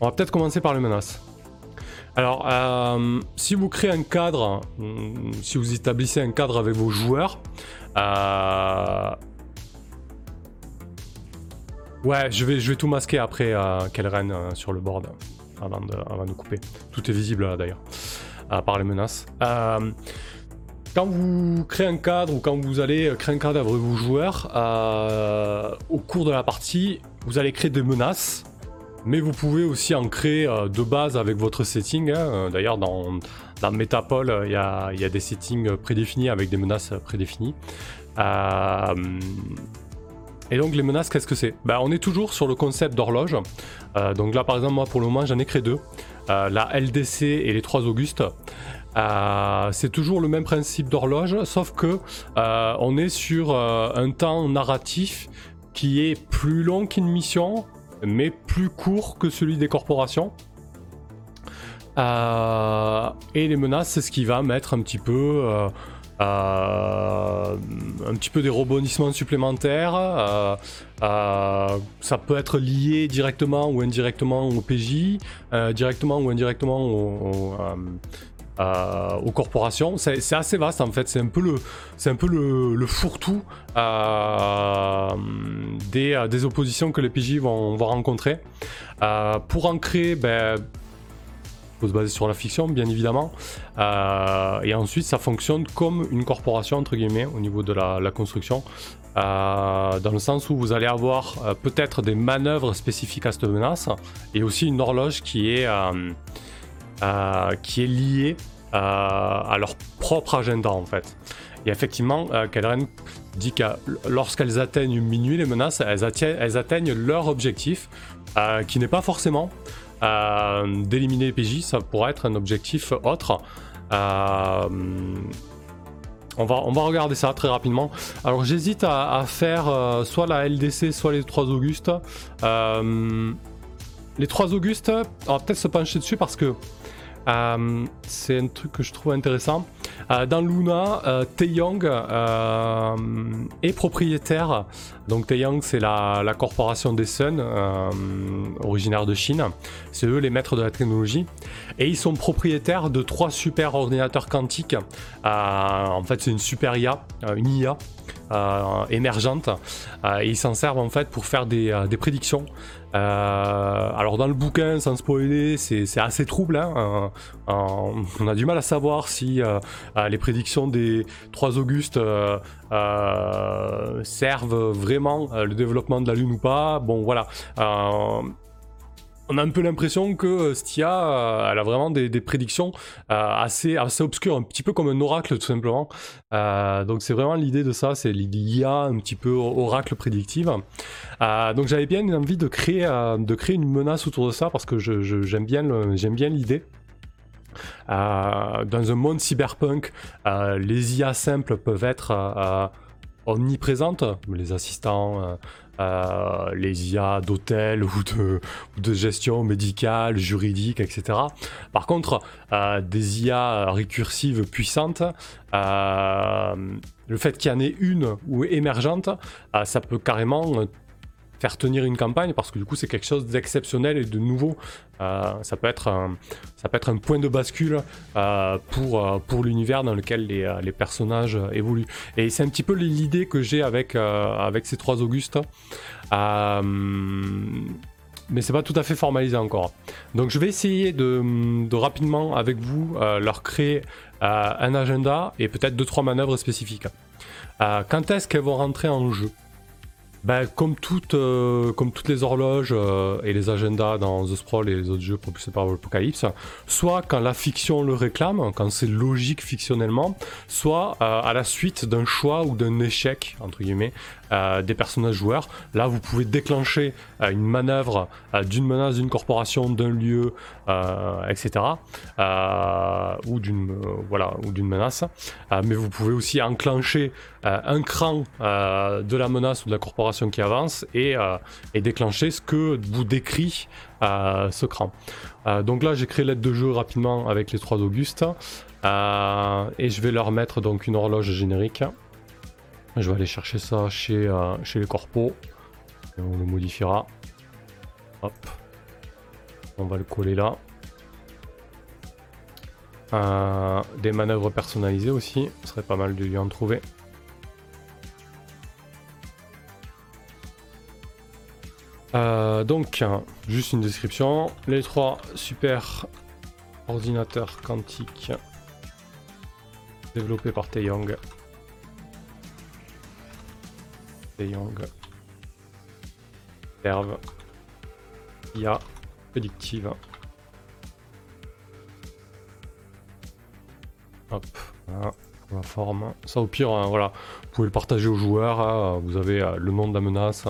On va peut-être commencer par les menaces. Alors, si vous créez un cadre, si vous établissez un cadre avec vos joueurs, ouais, je vais, je vais tout masquer après qu'elle reine sur le board avant de, avant de couper. Tout est visible d'ailleurs à part les menaces. Euh, quand vous créez un cadre ou quand vous allez créer un cadre avec vos joueurs, euh, au cours de la partie, vous allez créer des menaces, mais vous pouvez aussi en créer euh, de base avec votre setting. Hein. D'ailleurs, dans, dans Metapol, il y a, y a, des settings prédéfinis avec des menaces prédéfinies. et donc les menaces, qu'est-ce que c'est? Ben, On est toujours sur le concept d'horloge. donc là, par exemple, moi, pour le moment, j'en ai créé deux. Euh, la LDC et les trois Augustes. Euh, c'est toujours le même principe d'horloge, sauf que euh, on est sur un temps narratif qui est plus long qu'une mission, mais plus court que celui des corporations. et les menaces, c'est ce qui va mettre un petit peu euh, un petit peu des rebondissements supplémentaires. Euh, euh, ça peut être lié directement ou indirectement au PJ, directement ou indirectement aux corporations. C'est assez vaste en fait. C'est un peu le, un peu le, fourre-tout des, oppositions que les PJ vont, rencontrer. pour en créer, ben, se baser sur la fiction, bien évidemment. Euh, et ensuite, ça fonctionne comme une corporation, entre guillemets, au niveau de la, construction. Euh, dans le sens où vous allez avoir euh, peut-être des manœuvres spécifiques à cette menace et aussi une horloge qui est, qui est liée à leur propre agenda en fait. Et effectivement, Kelren dit que lorsqu'elles atteignent minuit, les menaces, elles atteignent, elles atteignent leur objectif, qui n'est pas forcément d'éliminer les PJ, ça pourrait être un objectif autre. Euh, on va, on va regarder ça très rapidement. Alors j'hésite à, faire euh, soit la LDC, soit les 3 Augustes. Euh, les 3 Augustes, on va peut-être se pencher dessus parce que euh, c'est un truc que je trouve intéressant. Euh, dans Luna, euh, euh, est propriétaire. Donc Taeyong, c'est la, corporation des Sun, originaire de Chine. C'est eux les maîtres de la technologie. Et ils sont propriétaires de trois super ordinateurs quantiques. en fait, c'est une super IA, une IA. Émergente et ils s'en servent en fait pour faire des, des prédictions euh, alors dans le bouquin, sans spoiler, c'est assez trouble. Hein. on a du mal à savoir si euh, euh, les prédictions des trois Augustes servent vraiment le développement de la Lune ou pas. Bon voilà on a un peu l'impression que euh, Stia, euh, elle a vraiment des, prédictions euh, assez, assez obscures, un petit peu comme un oracle tout simplement. donc c'est vraiment l'idée de ça, c'est l'IA un petit peu oracle prédictive. donc j'avais bien envie de créer, une menace autour de ça parce que j'aime bien l'idée. dans un monde cyberpunk, les IA simples peuvent être omniprésentes, les assistants euh, les IA d'hôtel ou de, gestion médicale, juridique, etc. Par contre, euh, des IA récursives puissantes, euh, le fait qu'il y en ait une ou émergente, ça peut carrément faire tenir une campagne parce que du coup c'est quelque chose d'exceptionnel et de nouveau. Euh, ça, peut être un, ça peut être un point de bascule euh, pour, euh, pour l'univers dans lequel les, personnages évoluent. Et c'est un petit peu l'idée que j'ai avec, avec ces trois Augustes. mais c'est pas tout à fait formalisé encore. Donc je vais essayer de rapidement avec vous leur créer un agenda et peut-être deux trois manœuvres spécifiques. quand est-ce qu'elles vont rentrer en jeu? Ben, comme, toutes, euh, comme toutes les horloges euh, et les agendas dans The Sprawl et les autres jeux propulsés par l'Apocalypse, soit quand la fiction le réclame, quand c'est logique fictionnellement, soit euh, à la suite d'un choix ou d'un échec, entre guillemets, des personnages joueurs. Là, vous pouvez déclencher une manœuvre d'une menace d'une corporation, d'un lieu, etc. ou d'une voilà, ou d'une menace. mais vous pouvez aussi enclencher un cran de la menace ou de la corporation qui avance et, euh, déclencher ce que vous décrit euh, ce cran. Euh, donc là, j'ai créé l'aide de jeu rapidement avec les trois Augustes et je vais leur mettre donc une horloge générique. Je vais aller chercher ça chez, chez les corpos et on le modifiera. Hop, on va le coller là. des manœuvres personnalisées aussi, ce serait pas mal de lui en trouver. Euh, donc, juste une description. Les trois super ordinateurs quantiques développés par Taeyong. Taeyong servent IA prédictive. Hop, voilà, la forme. Ça au pire, hein, voilà, vous pouvez le partager aux joueurs. Hein. vous avez euh, le nom de la menace,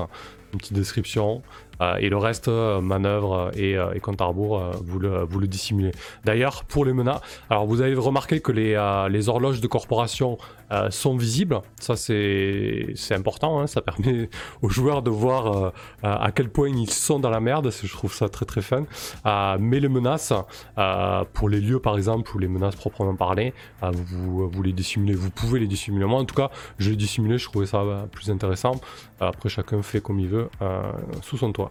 une petite description. Euh, et le reste, euh, manœuvre et, euh, et compte à rebours, vous, le, dissimulez. D'ailleurs, pour les menaces, alors vous avez remarqué que les, horloges de corporation sont visibles. Ça, c'est important. Hein. Ça permet aux joueurs de voir à quel point ils sont dans la merde. Je trouve ça très très fun. mais les menaces, pour les lieux par exemple, ou les menaces proprement parlées, vous, les dissimulez. Vous pouvez les dissimuler. Moi, en tout cas, je les dissimulé. Je trouvais ça plus intéressant. Après, chacun fait comme il veut sous son toit.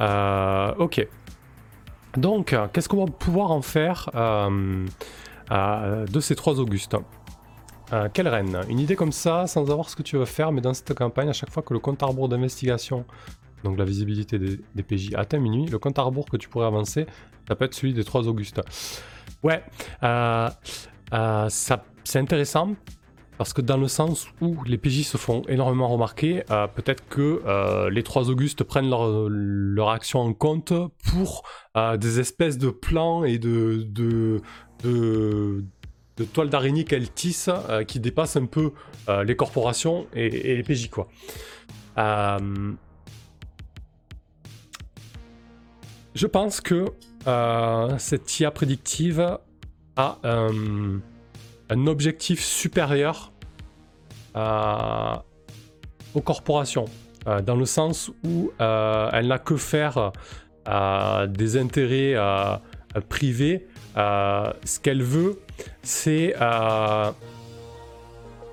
Euh, ok. Donc, qu'est-ce qu'on va pouvoir en faire euh, euh, de ces trois Augustes? Quelle reine? Une idée comme ça, sans savoir ce que tu veux faire, mais dans cette campagne, à chaque fois que le compte à d'investigation, donc la visibilité des, des, PJ, atteint minuit, le compte à rebours que tu pourrais avancer, ça peut être celui des trois Augustes. Ouais, c'est intéressant parce que dans le sens où les PJ se font énormément remarquer, euh, peut-être que euh, les trois Augustes prennent leur, leur action en compte pour euh, des espèces de plans et de, de, de, toiles d'araignée qu'elles tissent qui dépassent un peu les corporations et, les PJ. Quoi. je pense que cette IA prédictive a objectif supérieur euh, aux corporations, euh, dans le sens où euh, elle n'a que faire des intérêts privés. ce qu'elle veut, c'est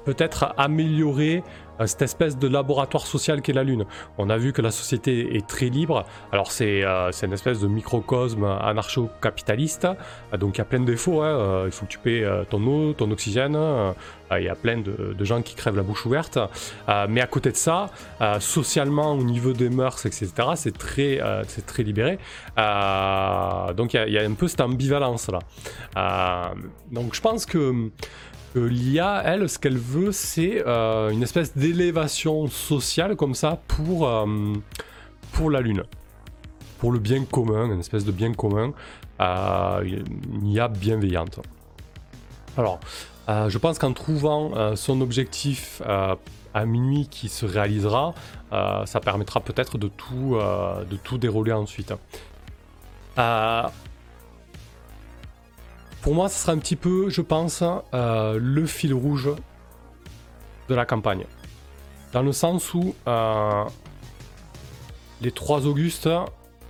peut-être améliorer euh, cette espèce de laboratoire social qu'est la Lune. On a vu que la société est très libre. Alors c'est euh, une espèce de microcosme anarcho-capitaliste. Euh, donc il y a plein de défauts. Hein. il faut que tu payes ton eau, ton oxygène. il y a plein de, gens qui crèvent la bouche ouverte. mais à côté de ça, socialement, au niveau des mœurs, etc., c'est très, c'est très libéré. donc il y, y, a un peu cette ambivalence là. donc je pense que l'IA, elle, ce qu'elle veut, c'est euh, une espèce d'élévation sociale comme ça pour, euh, pour la Lune. Pour le bien commun, une espèce de bien commun, euh, une bienveillante. Alors, je pense qu'en trouvant son objectif à minuit qui se réalisera, ça permettra peut-être de, tout de tout dérouler ensuite. Pour moi, ce sera un petit peu, je pense, euh, le fil rouge de la campagne. Dans le sens où euh, les trois Augustes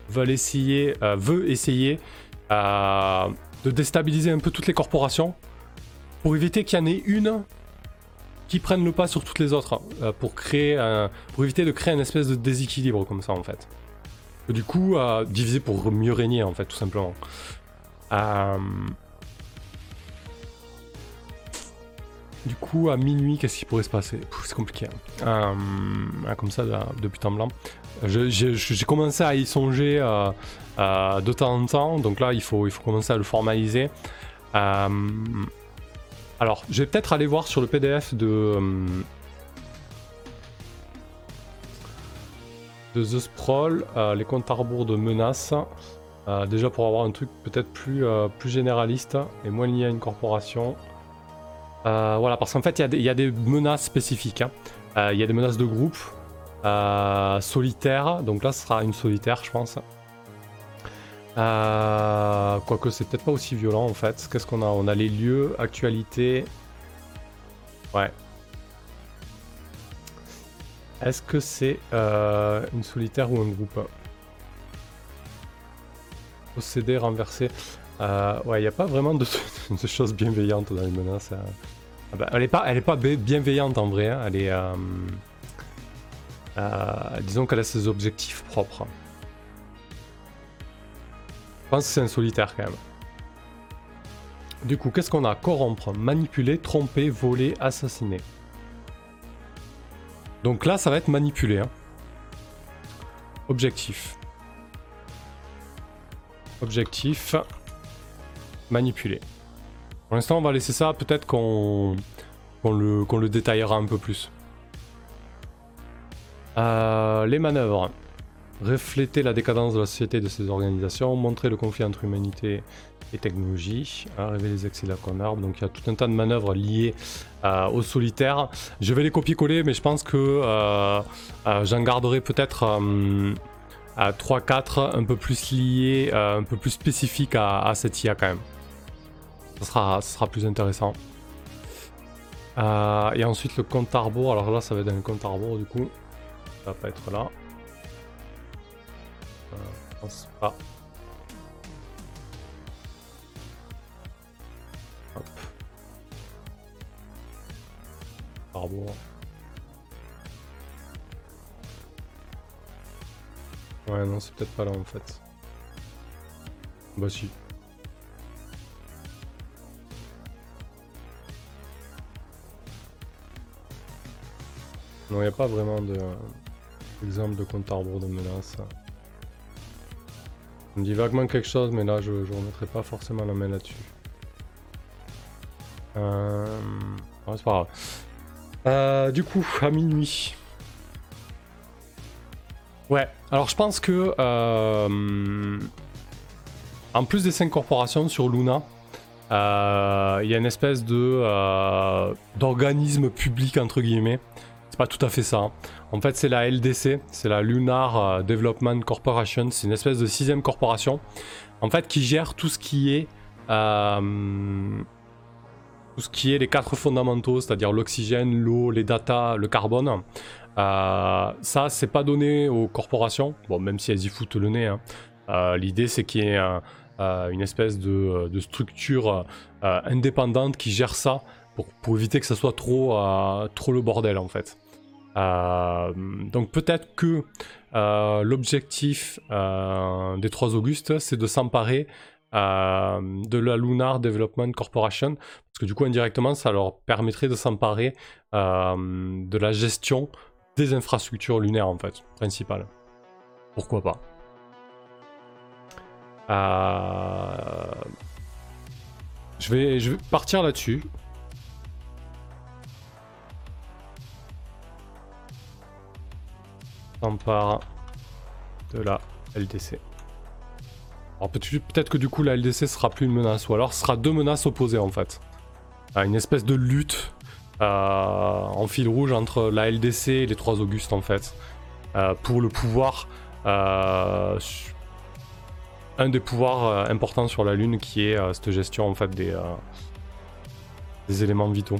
veulent essayer, euh, veut essayer de déstabiliser un peu toutes les corporations pour éviter qu'il y en ait une qui prenne le pas sur toutes les autres pour créer pour éviter de créer une espèce de déséquilibre comme ça en fait. du coup, diviser pour mieux régner en fait tout simplement. Du coup, à minuit, qu'est-ce qui pourrait se passer C'est compliqué. Hein. Euh, comme ça, de, but en blanc. J'ai commencé à y songer euh, euh, de temps en temps, donc là, il faut, il faut commencer à le formaliser. alors, je vais peut-être aller voir sur le PDF de, de The Sprawl, les comptes à rebours de menaces. déjà pour avoir un truc peut-être plus, plus généraliste et moins lié à une corporation. Voilà, parce qu'en fait, il y, a des menaces spécifiques. Hein. Il y a des menaces de groupe, solitaires. Donc là, ce sera une solitaire, je pense. Euh, quoique c'est peut-être pas aussi violent en fait. Qu'est-ce qu'on a? On a les lieux, actualité. Ouais. Est-ce que c'est euh, une solitaire ou un groupe? Posséder, renverser. Euh, ouais, il n'y a pas vraiment de, choses bienveillantes dans les menaces. Hein. Ah bah, elle n'est pas, elle est pas bienveillante en vrai. Hein. Elle est. disons qu'elle a ses objectifs propres. Je pense que c'est un solitaire quand même. Du coup, qu'est-ce qu'on a? Corrompre, manipuler, tromper, voler, assassiner. Donc là, ça va être manipuler. Hein. Objectif. Objectif. Manipuler. Pour l'instant, on va laisser ça. Peut-être qu'on le, le détaillera un peu plus. Euh, les manœuvres refléter la décadence de la société et de ses organisations, montrer le conflit entre humanité et technologie, hein, révéler les excès de la Donc il y a tout un tas de manœuvres liées euh, au solitaire. Je vais les copier-coller, mais je pense que euh, euh, j'en garderai peut-être à 3-4 un peu plus liés, un peu plus spécifiques à, cette IA quand même. Ça sera, ça sera plus intéressant. et ensuite le compte à alors là ça va être un compte à du coup, ça va pas être là. Je pense pas. Hop. Arbre. Ouais, non, c'est peut-être pas là en fait. Bah si. Il n'y a pas vraiment de exemple de compte arbre de menace. On me dit vaguement quelque chose, mais là je ne remettrai pas forcément la main là-dessus. Euh... c'est pas grave. Euh, du coup, à minuit. Ouais, alors je pense que... Euh, en plus des 5 corporations sur Luna, euh, il y a une espèce de d'organisme public entre guillemets. C'est pas tout à fait ça. Hein. En fait, c'est la LDC, c'est la Lunar euh, Development Corporation. C'est une espèce de sixième corporation, en fait, qui gère tout ce qui est euh, tout ce qui est les quatre fondamentaux, c'est-à-dire l'oxygène, l'eau, les data, le carbone. Euh, ça, c'est pas donné aux corporations, bon, même si elles y foutent le nez. Hein. L'idée, c'est qu'il y ait une espèce de, structure indépendante qui gère ça pour, pour, éviter que ça soit trop, trop le bordel, en fait. Euh, donc peut-être que euh, l'objectif euh, des trois Augustes, c'est de s'emparer de la Lunar Development Corporation, parce que du coup indirectement, ça leur permettrait de s'emparer de la gestion des infrastructures lunaires en fait, principales. Pourquoi pas je, vais, je vais partir là-dessus. S'empare de la LDC. Alors peut-être que du coup la LDC sera plus une menace, ou alors sera deux menaces opposées en fait. Euh, une espèce de lutte euh, en fil rouge entre la LDC et les trois Augustes en fait. Euh, pour le pouvoir, un des pouvoirs importants sur la Lune qui est cette gestion en fait des éléments vitaux.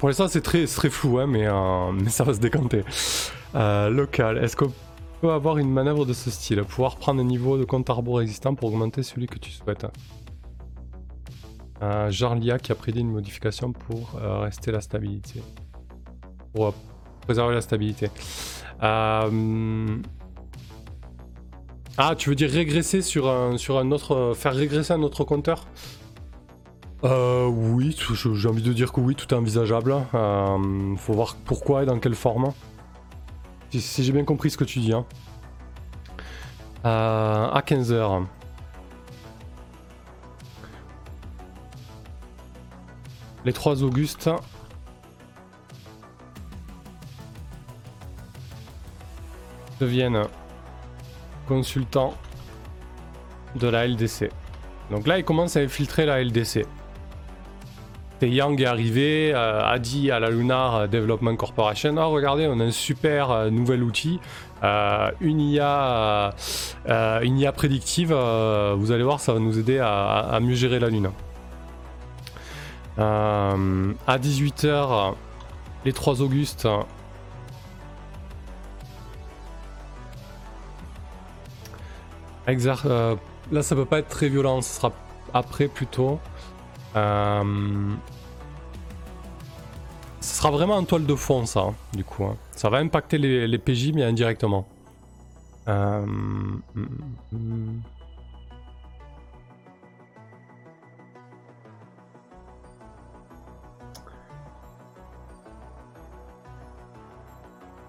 Pour l'instant, c'est très, flou, hein, mais, euh, ça va se décanter. Euh, local. Est-ce qu'on peut avoir une manœuvre de ce style? Pouvoir prendre un niveau de compte arbre existant pour augmenter celui que tu souhaites. Euh, Jarlia qui a prédit une modification pour euh, rester la stabilité. Pour préserver la stabilité. Ah, tu veux dire régresser sur un autre. faire régresser un autre compteur? Euh, oui, j'ai envie de dire que oui, tout est envisageable. Euh, faut voir pourquoi et dans quelle forme. Si, j'ai bien compris ce que tu dis. Hein. Euh, à 15h. Les trois Augustes. deviennent consultants de la LDC. Donc là, ils commencent à infiltrer la LDC. Yang est arrivé, euh, a dit à la Lunar Development Corporation Oh, regardez, on a un super euh, nouvel outil, euh, une, IA, une IA prédictive. vous allez voir, ça va nous aider à, mieux gérer la Lune. à 18h, les 3 Augustes. là, ça peut pas être très violent, ce sera après plutôt. Euh, ce sera vraiment en toile de fond ça, hein, du coup. Hein. Ça va impacter les, PJ mais indirectement. Euh...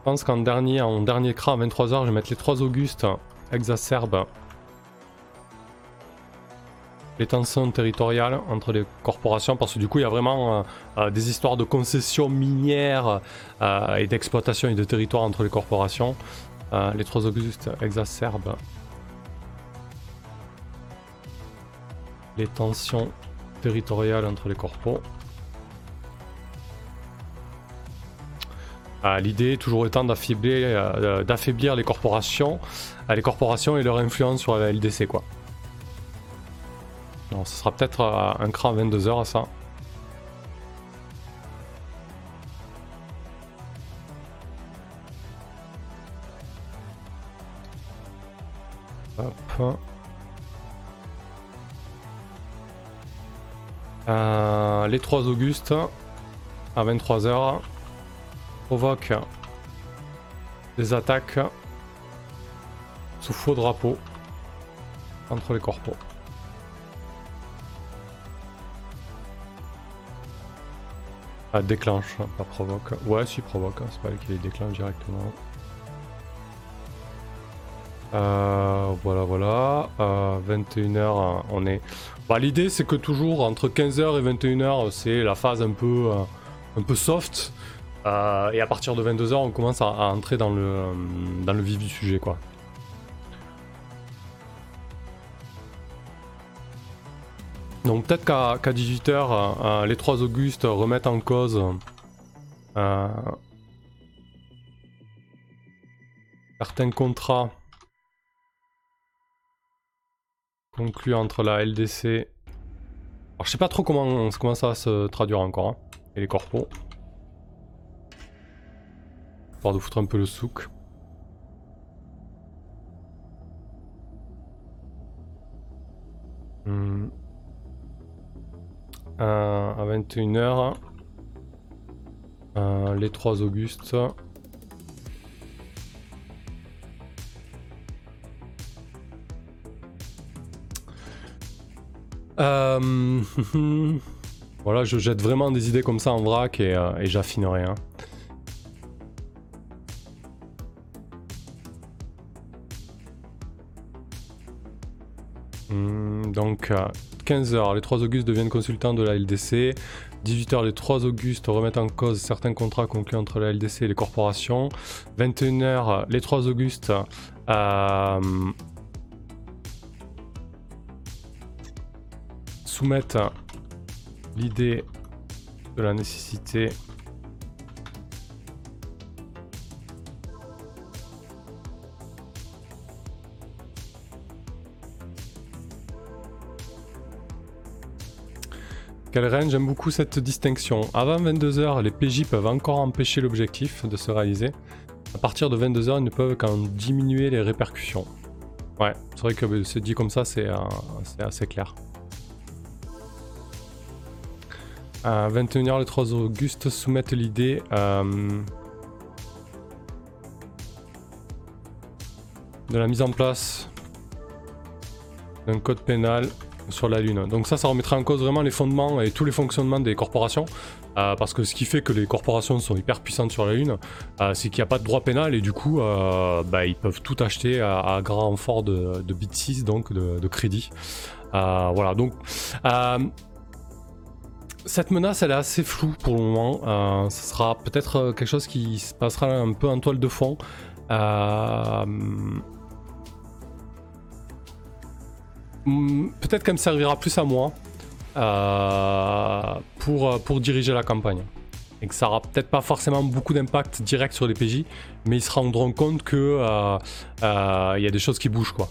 Je pense qu'en dernier, en dernier à 23h, je vais mettre les 3 Augustes exacerbes les tensions territoriales entre les corporations, parce que du coup, il y a vraiment euh, euh, des histoires de concessions minières euh, et d'exploitation et de territoire entre les corporations. les trois Augustes exacerbent les tensions territoriales entre les corpos. L'idée toujours étant d'affaiblir les corporations, les corporations et leur influence sur la LDC quoi. Non, ce sera peut-être un cran à 22h à ça. Hop. Euh, les 3 Augustes à 23h provoquent des attaques sous faux drapeau entre les corpos. Ah, déclenche, hein, pas provoque. Ouais, si provoque, hein, c'est pas elle qui les déclenche directement. Euh, voilà, voilà. 21h, euh, on est. Bah, L'idée, c'est que toujours entre 15h et 21h, c'est la phase un peu, euh, un peu soft. et à partir de 22h, on commence à, à entrer dans le, dans le vif du sujet, quoi. Donc peut-être qu'à 18h, euh, euh, les trois Augustes remettent en cause euh, certains contrats conclus entre la LDC. Alors je sais pas trop comment, comment ça va se traduire encore, hein, et les corpos. Pour de foutre un peu le souk. Hmm à 21h. Euh, les 3 Augustes. Euh, voilà, je jette vraiment des idées comme ça en vrac et, euh, et j'affine rien. Hmm, donc 15h, les 3 Augustes deviennent consultants de la LDC. 18h, les 3 Augustes remettent en cause certains contrats conclus entre la LDC et les corporations. 21h, les 3 Augustes euh, soumettent l'idée de la nécessité Calren, j'aime beaucoup cette distinction. Avant 22h, les PJ peuvent encore empêcher l'objectif de se réaliser. À partir de 22h, ils ne peuvent qu'en diminuer les répercussions. Ouais, c'est vrai que c'est dit comme ça, c'est euh, assez clair. À 21h, les 3 Augustes soumettent l'idée euh, de la mise en place d'un code pénal sur la Lune. Donc ça, ça remettra en cause vraiment les fondements et tous les fonctionnements des corporations. Euh, parce que ce qui fait que les corporations sont hyper puissantes sur la Lune, euh, c'est qu'il n'y a pas de droit pénal et du coup, euh, bah, ils peuvent tout acheter à, grand renfort de, de bit 6, donc de, crédit. voilà, donc cette menace, elle est assez floue pour le moment. ce sera peut-être quelque chose qui se passera un peu en toile de fond. Hmm, peut-être qu'elle me servira plus à moi pour, pour diriger la campagne et que ça aura peut-être pas forcément beaucoup d'impact direct sur les PJ, mais ils se rendront compte que euh, euh, il y a des choses qui bougent quoi.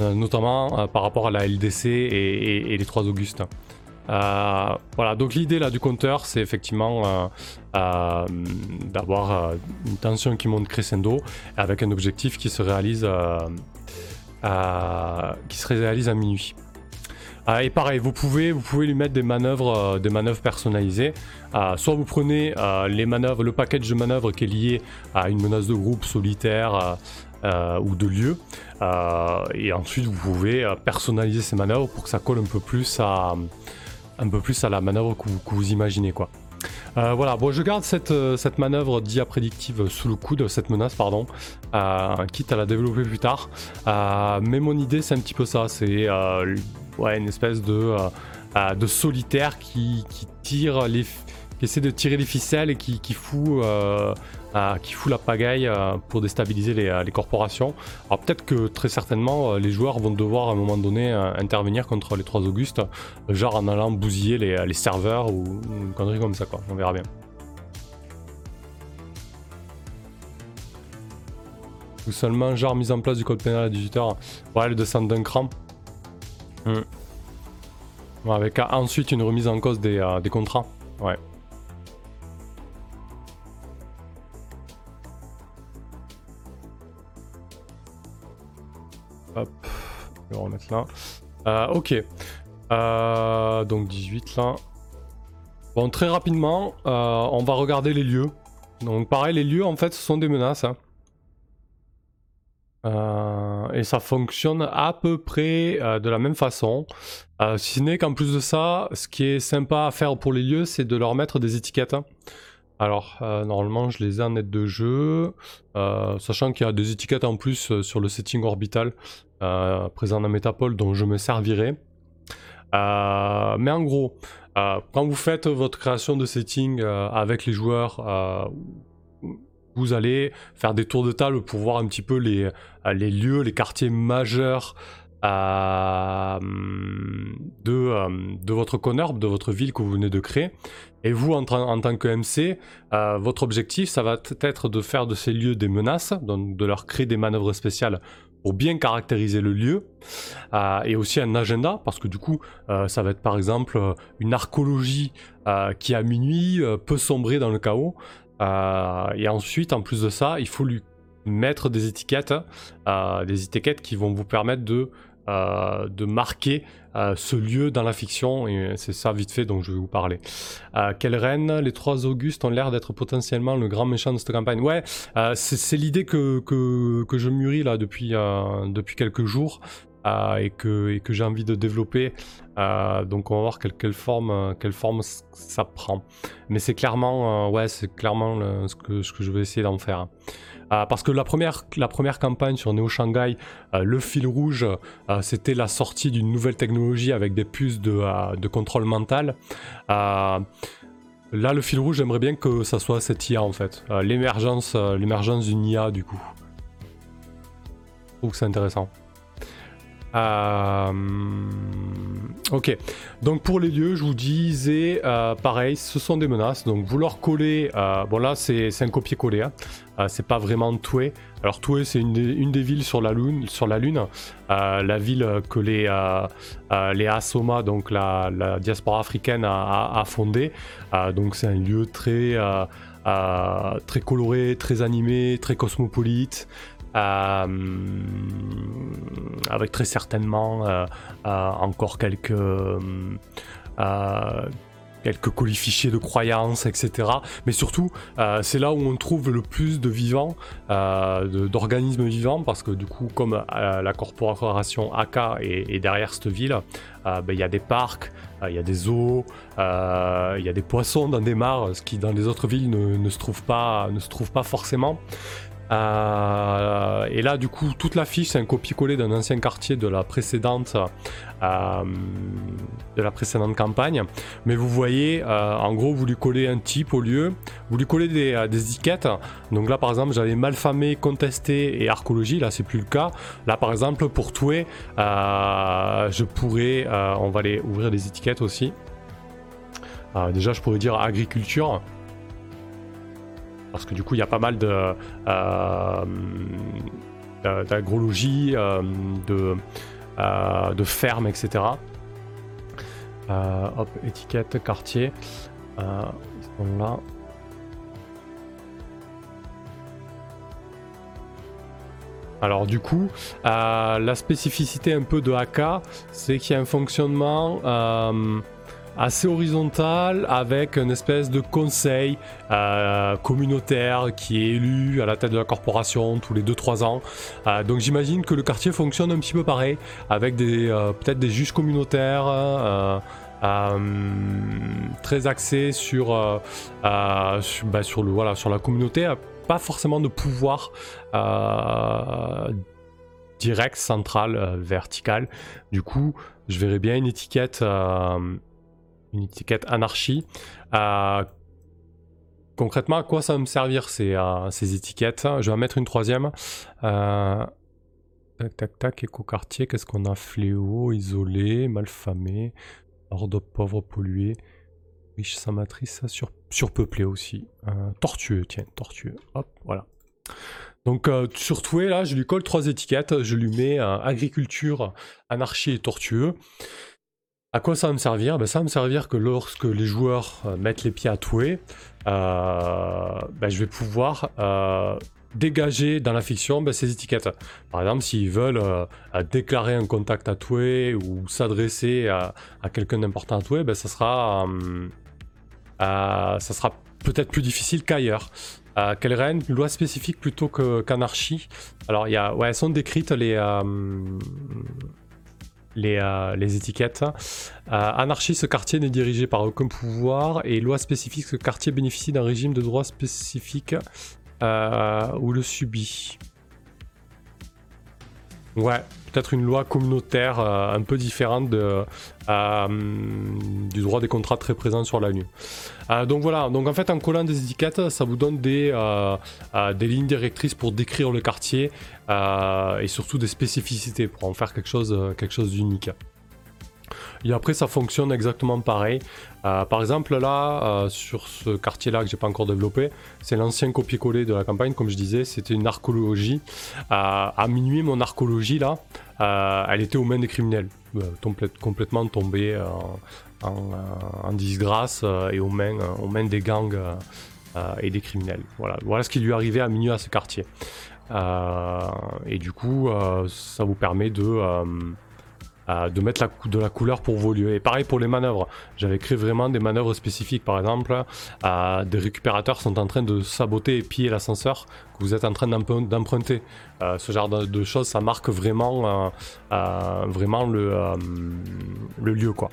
Euh, notamment par rapport à la LDC et, les 3 Augustes. voilà, donc l'idée là du compteur, c'est effectivement d'avoir une tension qui monte crescendo avec un objectif qui se réalise, qui se réalise à minuit. Ah, et pareil, vous pouvez, lui mettre des manœuvres, euh, des manœuvres personnalisées. Ah, soit vous prenez euh, les manœuvres, le package de manœuvres qui est lié à une menace de groupe solitaire euh, ou de lieu. et ensuite, vous pouvez personnaliser ces manœuvres pour que ça colle un peu plus à, la manœuvre que vous, imaginez. Voilà, bon, je garde cette, cette manœuvre dia prédictive sous le coude, cette menace, pardon, quitte à la développer plus tard. mais mon idée, c'est un petit peu ça, c'est ouais, une espèce de, euh, euh, de solitaire qui, tire les, qui essaie de tirer les ficelles et qui, qui fout, euh, qui fout la pagaille pour déstabiliser les, les corporations. Alors peut-être que très certainement les joueurs vont devoir à un moment donné intervenir contre les trois Augustes, genre en allant bousiller les, les serveurs ou, une connerie comme ça quoi. On verra bien. Ou seulement genre mise en place du code pénal à 18h. Ouais, le descente d'un cran. Hmm. avec ensuite une remise en cause des, euh, contrats. Ouais. Je vais remettre là. Euh, ok. Euh, donc 18 là. Bon, très rapidement, on va regarder les lieux. Donc pareil, les lieux en fait ce sont des menaces. Hein. Euh, et ça fonctionne à peu près euh, de la même façon. Euh, si ce n'est qu'en plus de ça, ce qui est sympa à faire pour les lieux, c'est de leur mettre des étiquettes. Alors, normalement, je les ai en aide de jeu, sachant qu'il y a des étiquettes en plus sur le setting orbital présent dans Metapole dont je me servirai. mais en gros, quand vous faites votre création de setting avec les joueurs vous allez faire des tours de table pour voir un petit peu les, euh, lieux, les quartiers majeurs euh, de, euh, de votre conurb, de votre ville que vous venez de créer. Et vous, en, en tant que MC, votre objectif, ça va être de faire de ces lieux des menaces, donc de leur créer des manœuvres spéciales pour bien caractériser le lieu, et aussi un agenda, parce que du coup, ça va être par exemple une archéologie qui à minuit peut sombrer dans le chaos, euh, et ensuite, en plus de ça, il faut lui mettre des étiquettes, euh, des étiquettes qui vont vous permettre de, euh, de marquer ce lieu dans la fiction, et c'est ça vite fait dont je vais vous parler. quelle reine? Les trois Augustes ont l'air d'être potentiellement le grand méchant de cette campagne. Ouais, c'est l'idée que, que, que, je mûris là depuis, depuis quelques jours. et que, et que j'ai envie de développer. Donc on va voir quelle, forme, quelle forme ça prend. Mais c'est clairement, euh, ouais, c'est clairement ce, que, ce que je vais essayer d'en faire. Euh, parce que la première, la première campagne sur Neo Shanghai, euh, le fil rouge, c'était la sortie d'une nouvelle technologie avec des puces de, de contrôle mental. là, le fil rouge, j'aimerais bien que ça soit cette IA en fait. l'émergence, l'émergence d'une IA du coup. Je trouve que c'est intéressant. Euh, ok, donc pour les lieux, je vous disais, euh, pareil, ce sont des menaces, donc vous leur collez, euh, bon là c'est un copier-coller, hein. c'est pas vraiment Toué. Alors Toué c'est une, des villes sur la Lune, sur la, lune. La ville que les, les Asoma, donc la, diaspora africaine a, a, fondée, donc c'est un lieu très... très coloré, très animé, très cosmopolite, avec très certainement euh, euh, encore quelques quelques colifichiers de croyances, etc. Mais surtout, c'est là où on trouve le plus de vivants, d'organismes vivants, parce que du coup, comme la corporation AK est, derrière cette ville, ben, il y a des parcs, il y a des eaux, il y a des poissons dans des mares, ce qui dans les autres villes ne, se, trouve pas, ne se trouve pas forcément. Euh, et là, du coup, toute la fiche, c'est un copier-coller d'un ancien quartier de la précédente, euh, de la précédente campagne. Mais vous voyez, euh, en gros, vous lui collez un type au lieu, vous lui collez des, étiquettes. Donc là, par exemple, j'avais malfamé, contesté et archéologie. Là, c'est plus le cas. Là, par exemple, pour Toué, je pourrais, on va aller ouvrir les étiquettes aussi. déjà, je pourrais dire agriculture parce que du coup il y a pas mal de euh, d'agrologie, euh, de, euh, de fermes, etc. hop, étiquette, quartier. ils sont là. Alors du coup, la spécificité un peu de AK, c'est qu'il y a un fonctionnement assez horizontal avec une espèce de conseil euh, communautaire qui est élu à la tête de la corporation tous les 2-3 ans. Euh, donc j'imagine que le quartier fonctionne un petit peu pareil avec des euh, peut-être des juges communautaires. très axés sur, bah, sur, le, voilà, sur la communauté, pas forcément de pouvoir direct, central, vertical. Du coup, je verrais bien une étiquette une étiquette anarchie. Euh, concrètement, à quoi ça va me servir ces, euh, étiquettes? Je vais mettre une troisième. Euh, tac, tac, tac, éco-quartier, qu'est-ce qu'on a? Fléau, isolé, malfamé, ordre pauvre, pollué, riche sans matrice, sur, surpeuplé aussi. tortueux, tiens, tortueux. Hop, voilà. Donc sur Toué, là, je lui colle trois étiquettes. Je lui mets agriculture, anarchie et tortueux. À quoi ça va me servir? Ben, Ça va me servir que lorsque les joueurs euh, mettent les pieds à Toué, euh, ben, je vais pouvoir euh, dégager dans la fiction ben, ces étiquettes. Par exemple, s'ils veulent déclarer un contact à Toué ou s'adresser à, quelqu'un d'important à Toué, ben, ça sera, ça sera peut-être plus difficile qu'ailleurs. quelle reine? Loi spécifique plutôt qu'anarchie? Alors, il y a, ouais, elles sont décrites les euh, les, étiquettes. Euh, anarchie, ce quartier n'est dirigé par aucun pouvoir et loi spécifique, ce quartier bénéficie d'un régime de droit spécifique euh, ou le subit. Ouais, peut-être une loi communautaire un peu différente de, du droit des contrats très présent sur la Lune. donc voilà, donc en fait en collant des étiquettes, ça vous donne des, des lignes directrices pour décrire le quartier euh, et surtout des spécificités pour en faire quelque chose, euh, quelque chose d'unique. Et après, ça fonctionne exactement pareil. Euh, par exemple, là, sur ce quartier-là que j'ai pas encore développé, c'est l'ancien copier-coller de la campagne, comme je disais, c'était une archéologie. à minuit, mon archéologie, là, elle était aux mains des criminels, complètement tombée en, disgrâce et aux mains, aux mains des gangs et des criminels. Voilà. voilà ce qui lui arrivait à minuit à ce quartier. Euh, et du coup, euh, ça vous permet de euh, de mettre de la couleur pour vos lieux. Et pareil pour les manœuvres. J'avais créé vraiment des manœuvres spécifiques. Par exemple, des récupérateurs sont en train de saboter et piller l'ascenseur que vous êtes en train d'emprunter. ce genre de, choses, ça marque vraiment, vraiment le, le lieu. quoi.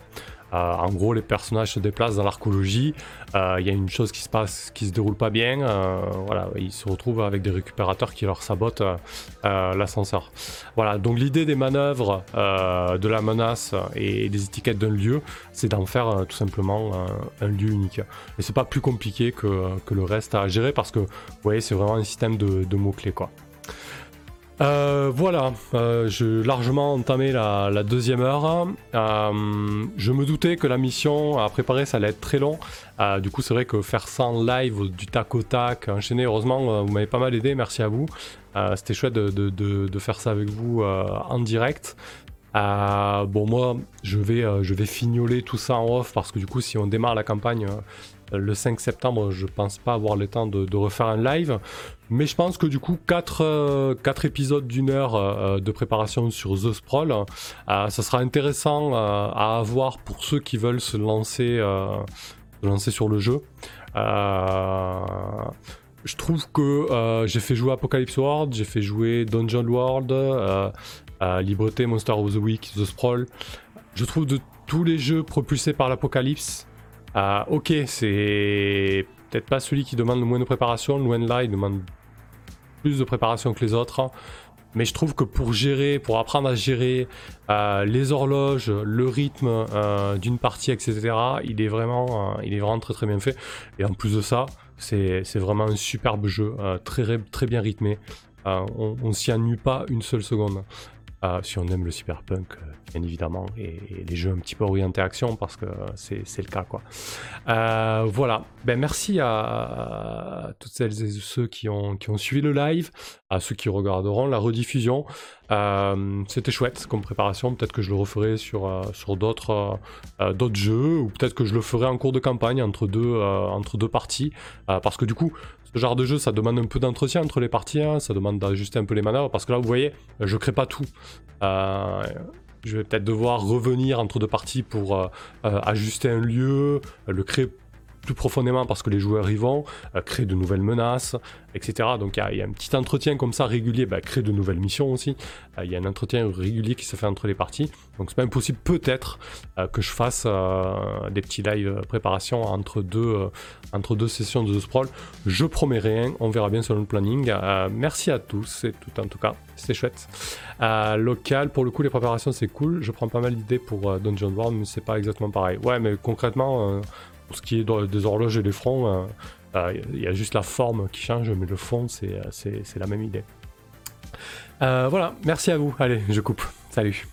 Euh, en gros, les personnages se déplacent dans l'archéologie. Euh, il y a une chose qui se passe, qui se déroule pas bien. Euh, voilà, ils se retrouvent avec des récupérateurs qui leur sabotent l'ascenseur. Voilà. Donc l'idée des manœuvres, de la menace et des étiquettes d'un lieu, c'est d'en faire tout simplement un lieu unique. Et c'est pas plus compliqué que, le reste à gérer parce que, vous voyez, c'est vraiment un système de, de mots clés. Euh, voilà, euh, j'ai largement entamé la, deuxième heure. Euh, je me doutais que la mission à préparer ça allait être très long. du coup, c'est vrai que faire ça en live, du tac au tac, enchaîner, heureusement, vous m'avez pas mal aidé, merci à vous. C'était chouette de, faire ça avec vous en direct. bon, moi, je vais, je vais fignoler tout ça en off parce que du coup, si on démarre la campagne le 5 septembre, je pense pas avoir le temps de, refaire un live. Mais je pense que du coup, 4, euh, épisodes d'une heure euh, de préparation sur The Sprawl, euh, ça sera intéressant à avoir pour ceux qui veulent se lancer, se lancer sur le jeu. je trouve que j'ai fait jouer Apocalypse World, j'ai fait jouer Dungeon World, Libreté, Monster of the Week, The Sprawl. Je trouve de tous les jeux propulsés par l'Apocalypse, ok, c'est peut-être pas celui qui demande le moins de préparation, loin de là, il demande plus de préparation que les autres. Mais je trouve que pour gérer, pour apprendre à gérer euh, les horloges, le rythme euh, d'une partie, etc., il est, vraiment, il est vraiment très très bien fait. Et en plus de ça, c'est vraiment un superbe jeu, très, très bien rythmé. on, on s'y ennuie pas une seule seconde. Si on aime le cyberpunk, bien évidemment, et, les jeux un petit peu orientés action parce que c'est le cas. quoi. Euh, voilà, ben, merci à, toutes celles et ceux qui ont, qui ont suivi le live, à ceux qui regarderont la rediffusion. Euh, c'était chouette comme préparation, peut-être que je le referai sur, euh, sur d'autres d'autres jeux, ou peut-être que je le ferai en cours de campagne entre deux, entre deux parties, parce que du coup, ce genre de jeu, ça demande un peu d'entretien entre les parties, hein, ça demande d'ajuster un peu les manœuvres, parce que là, vous voyez, je crée pas tout. Je vais peut-être devoir revenir entre deux parties pour euh, euh, ajuster un lieu, le créer plus profondément parce que les joueurs y vont, euh, créer de nouvelles menaces, etc. Donc il y, a un petit entretien comme ça régulier, bah, créer de nouvelles missions aussi. Il y a un entretien régulier qui se fait entre les parties. Donc c'est pas impossible peut-être que je fasse des petits live préparation entre deux, entre deux sessions de The Sprawl. Je promets rien, on verra bien sur le planning. merci à tous et tout en tout cas c'est chouette. Euh, local, pour le coup, les préparations, c'est cool. Je prends pas mal d'idées pour euh, Dungeon World, mais c'est pas exactement pareil. Ouais, mais concrètement, euh, pour ce qui est des horloges et des fronts, euh, euh, il y a juste la forme qui change, mais le fond, c'est euh, la même idée. voilà, merci à vous. Allez, je coupe. Salut.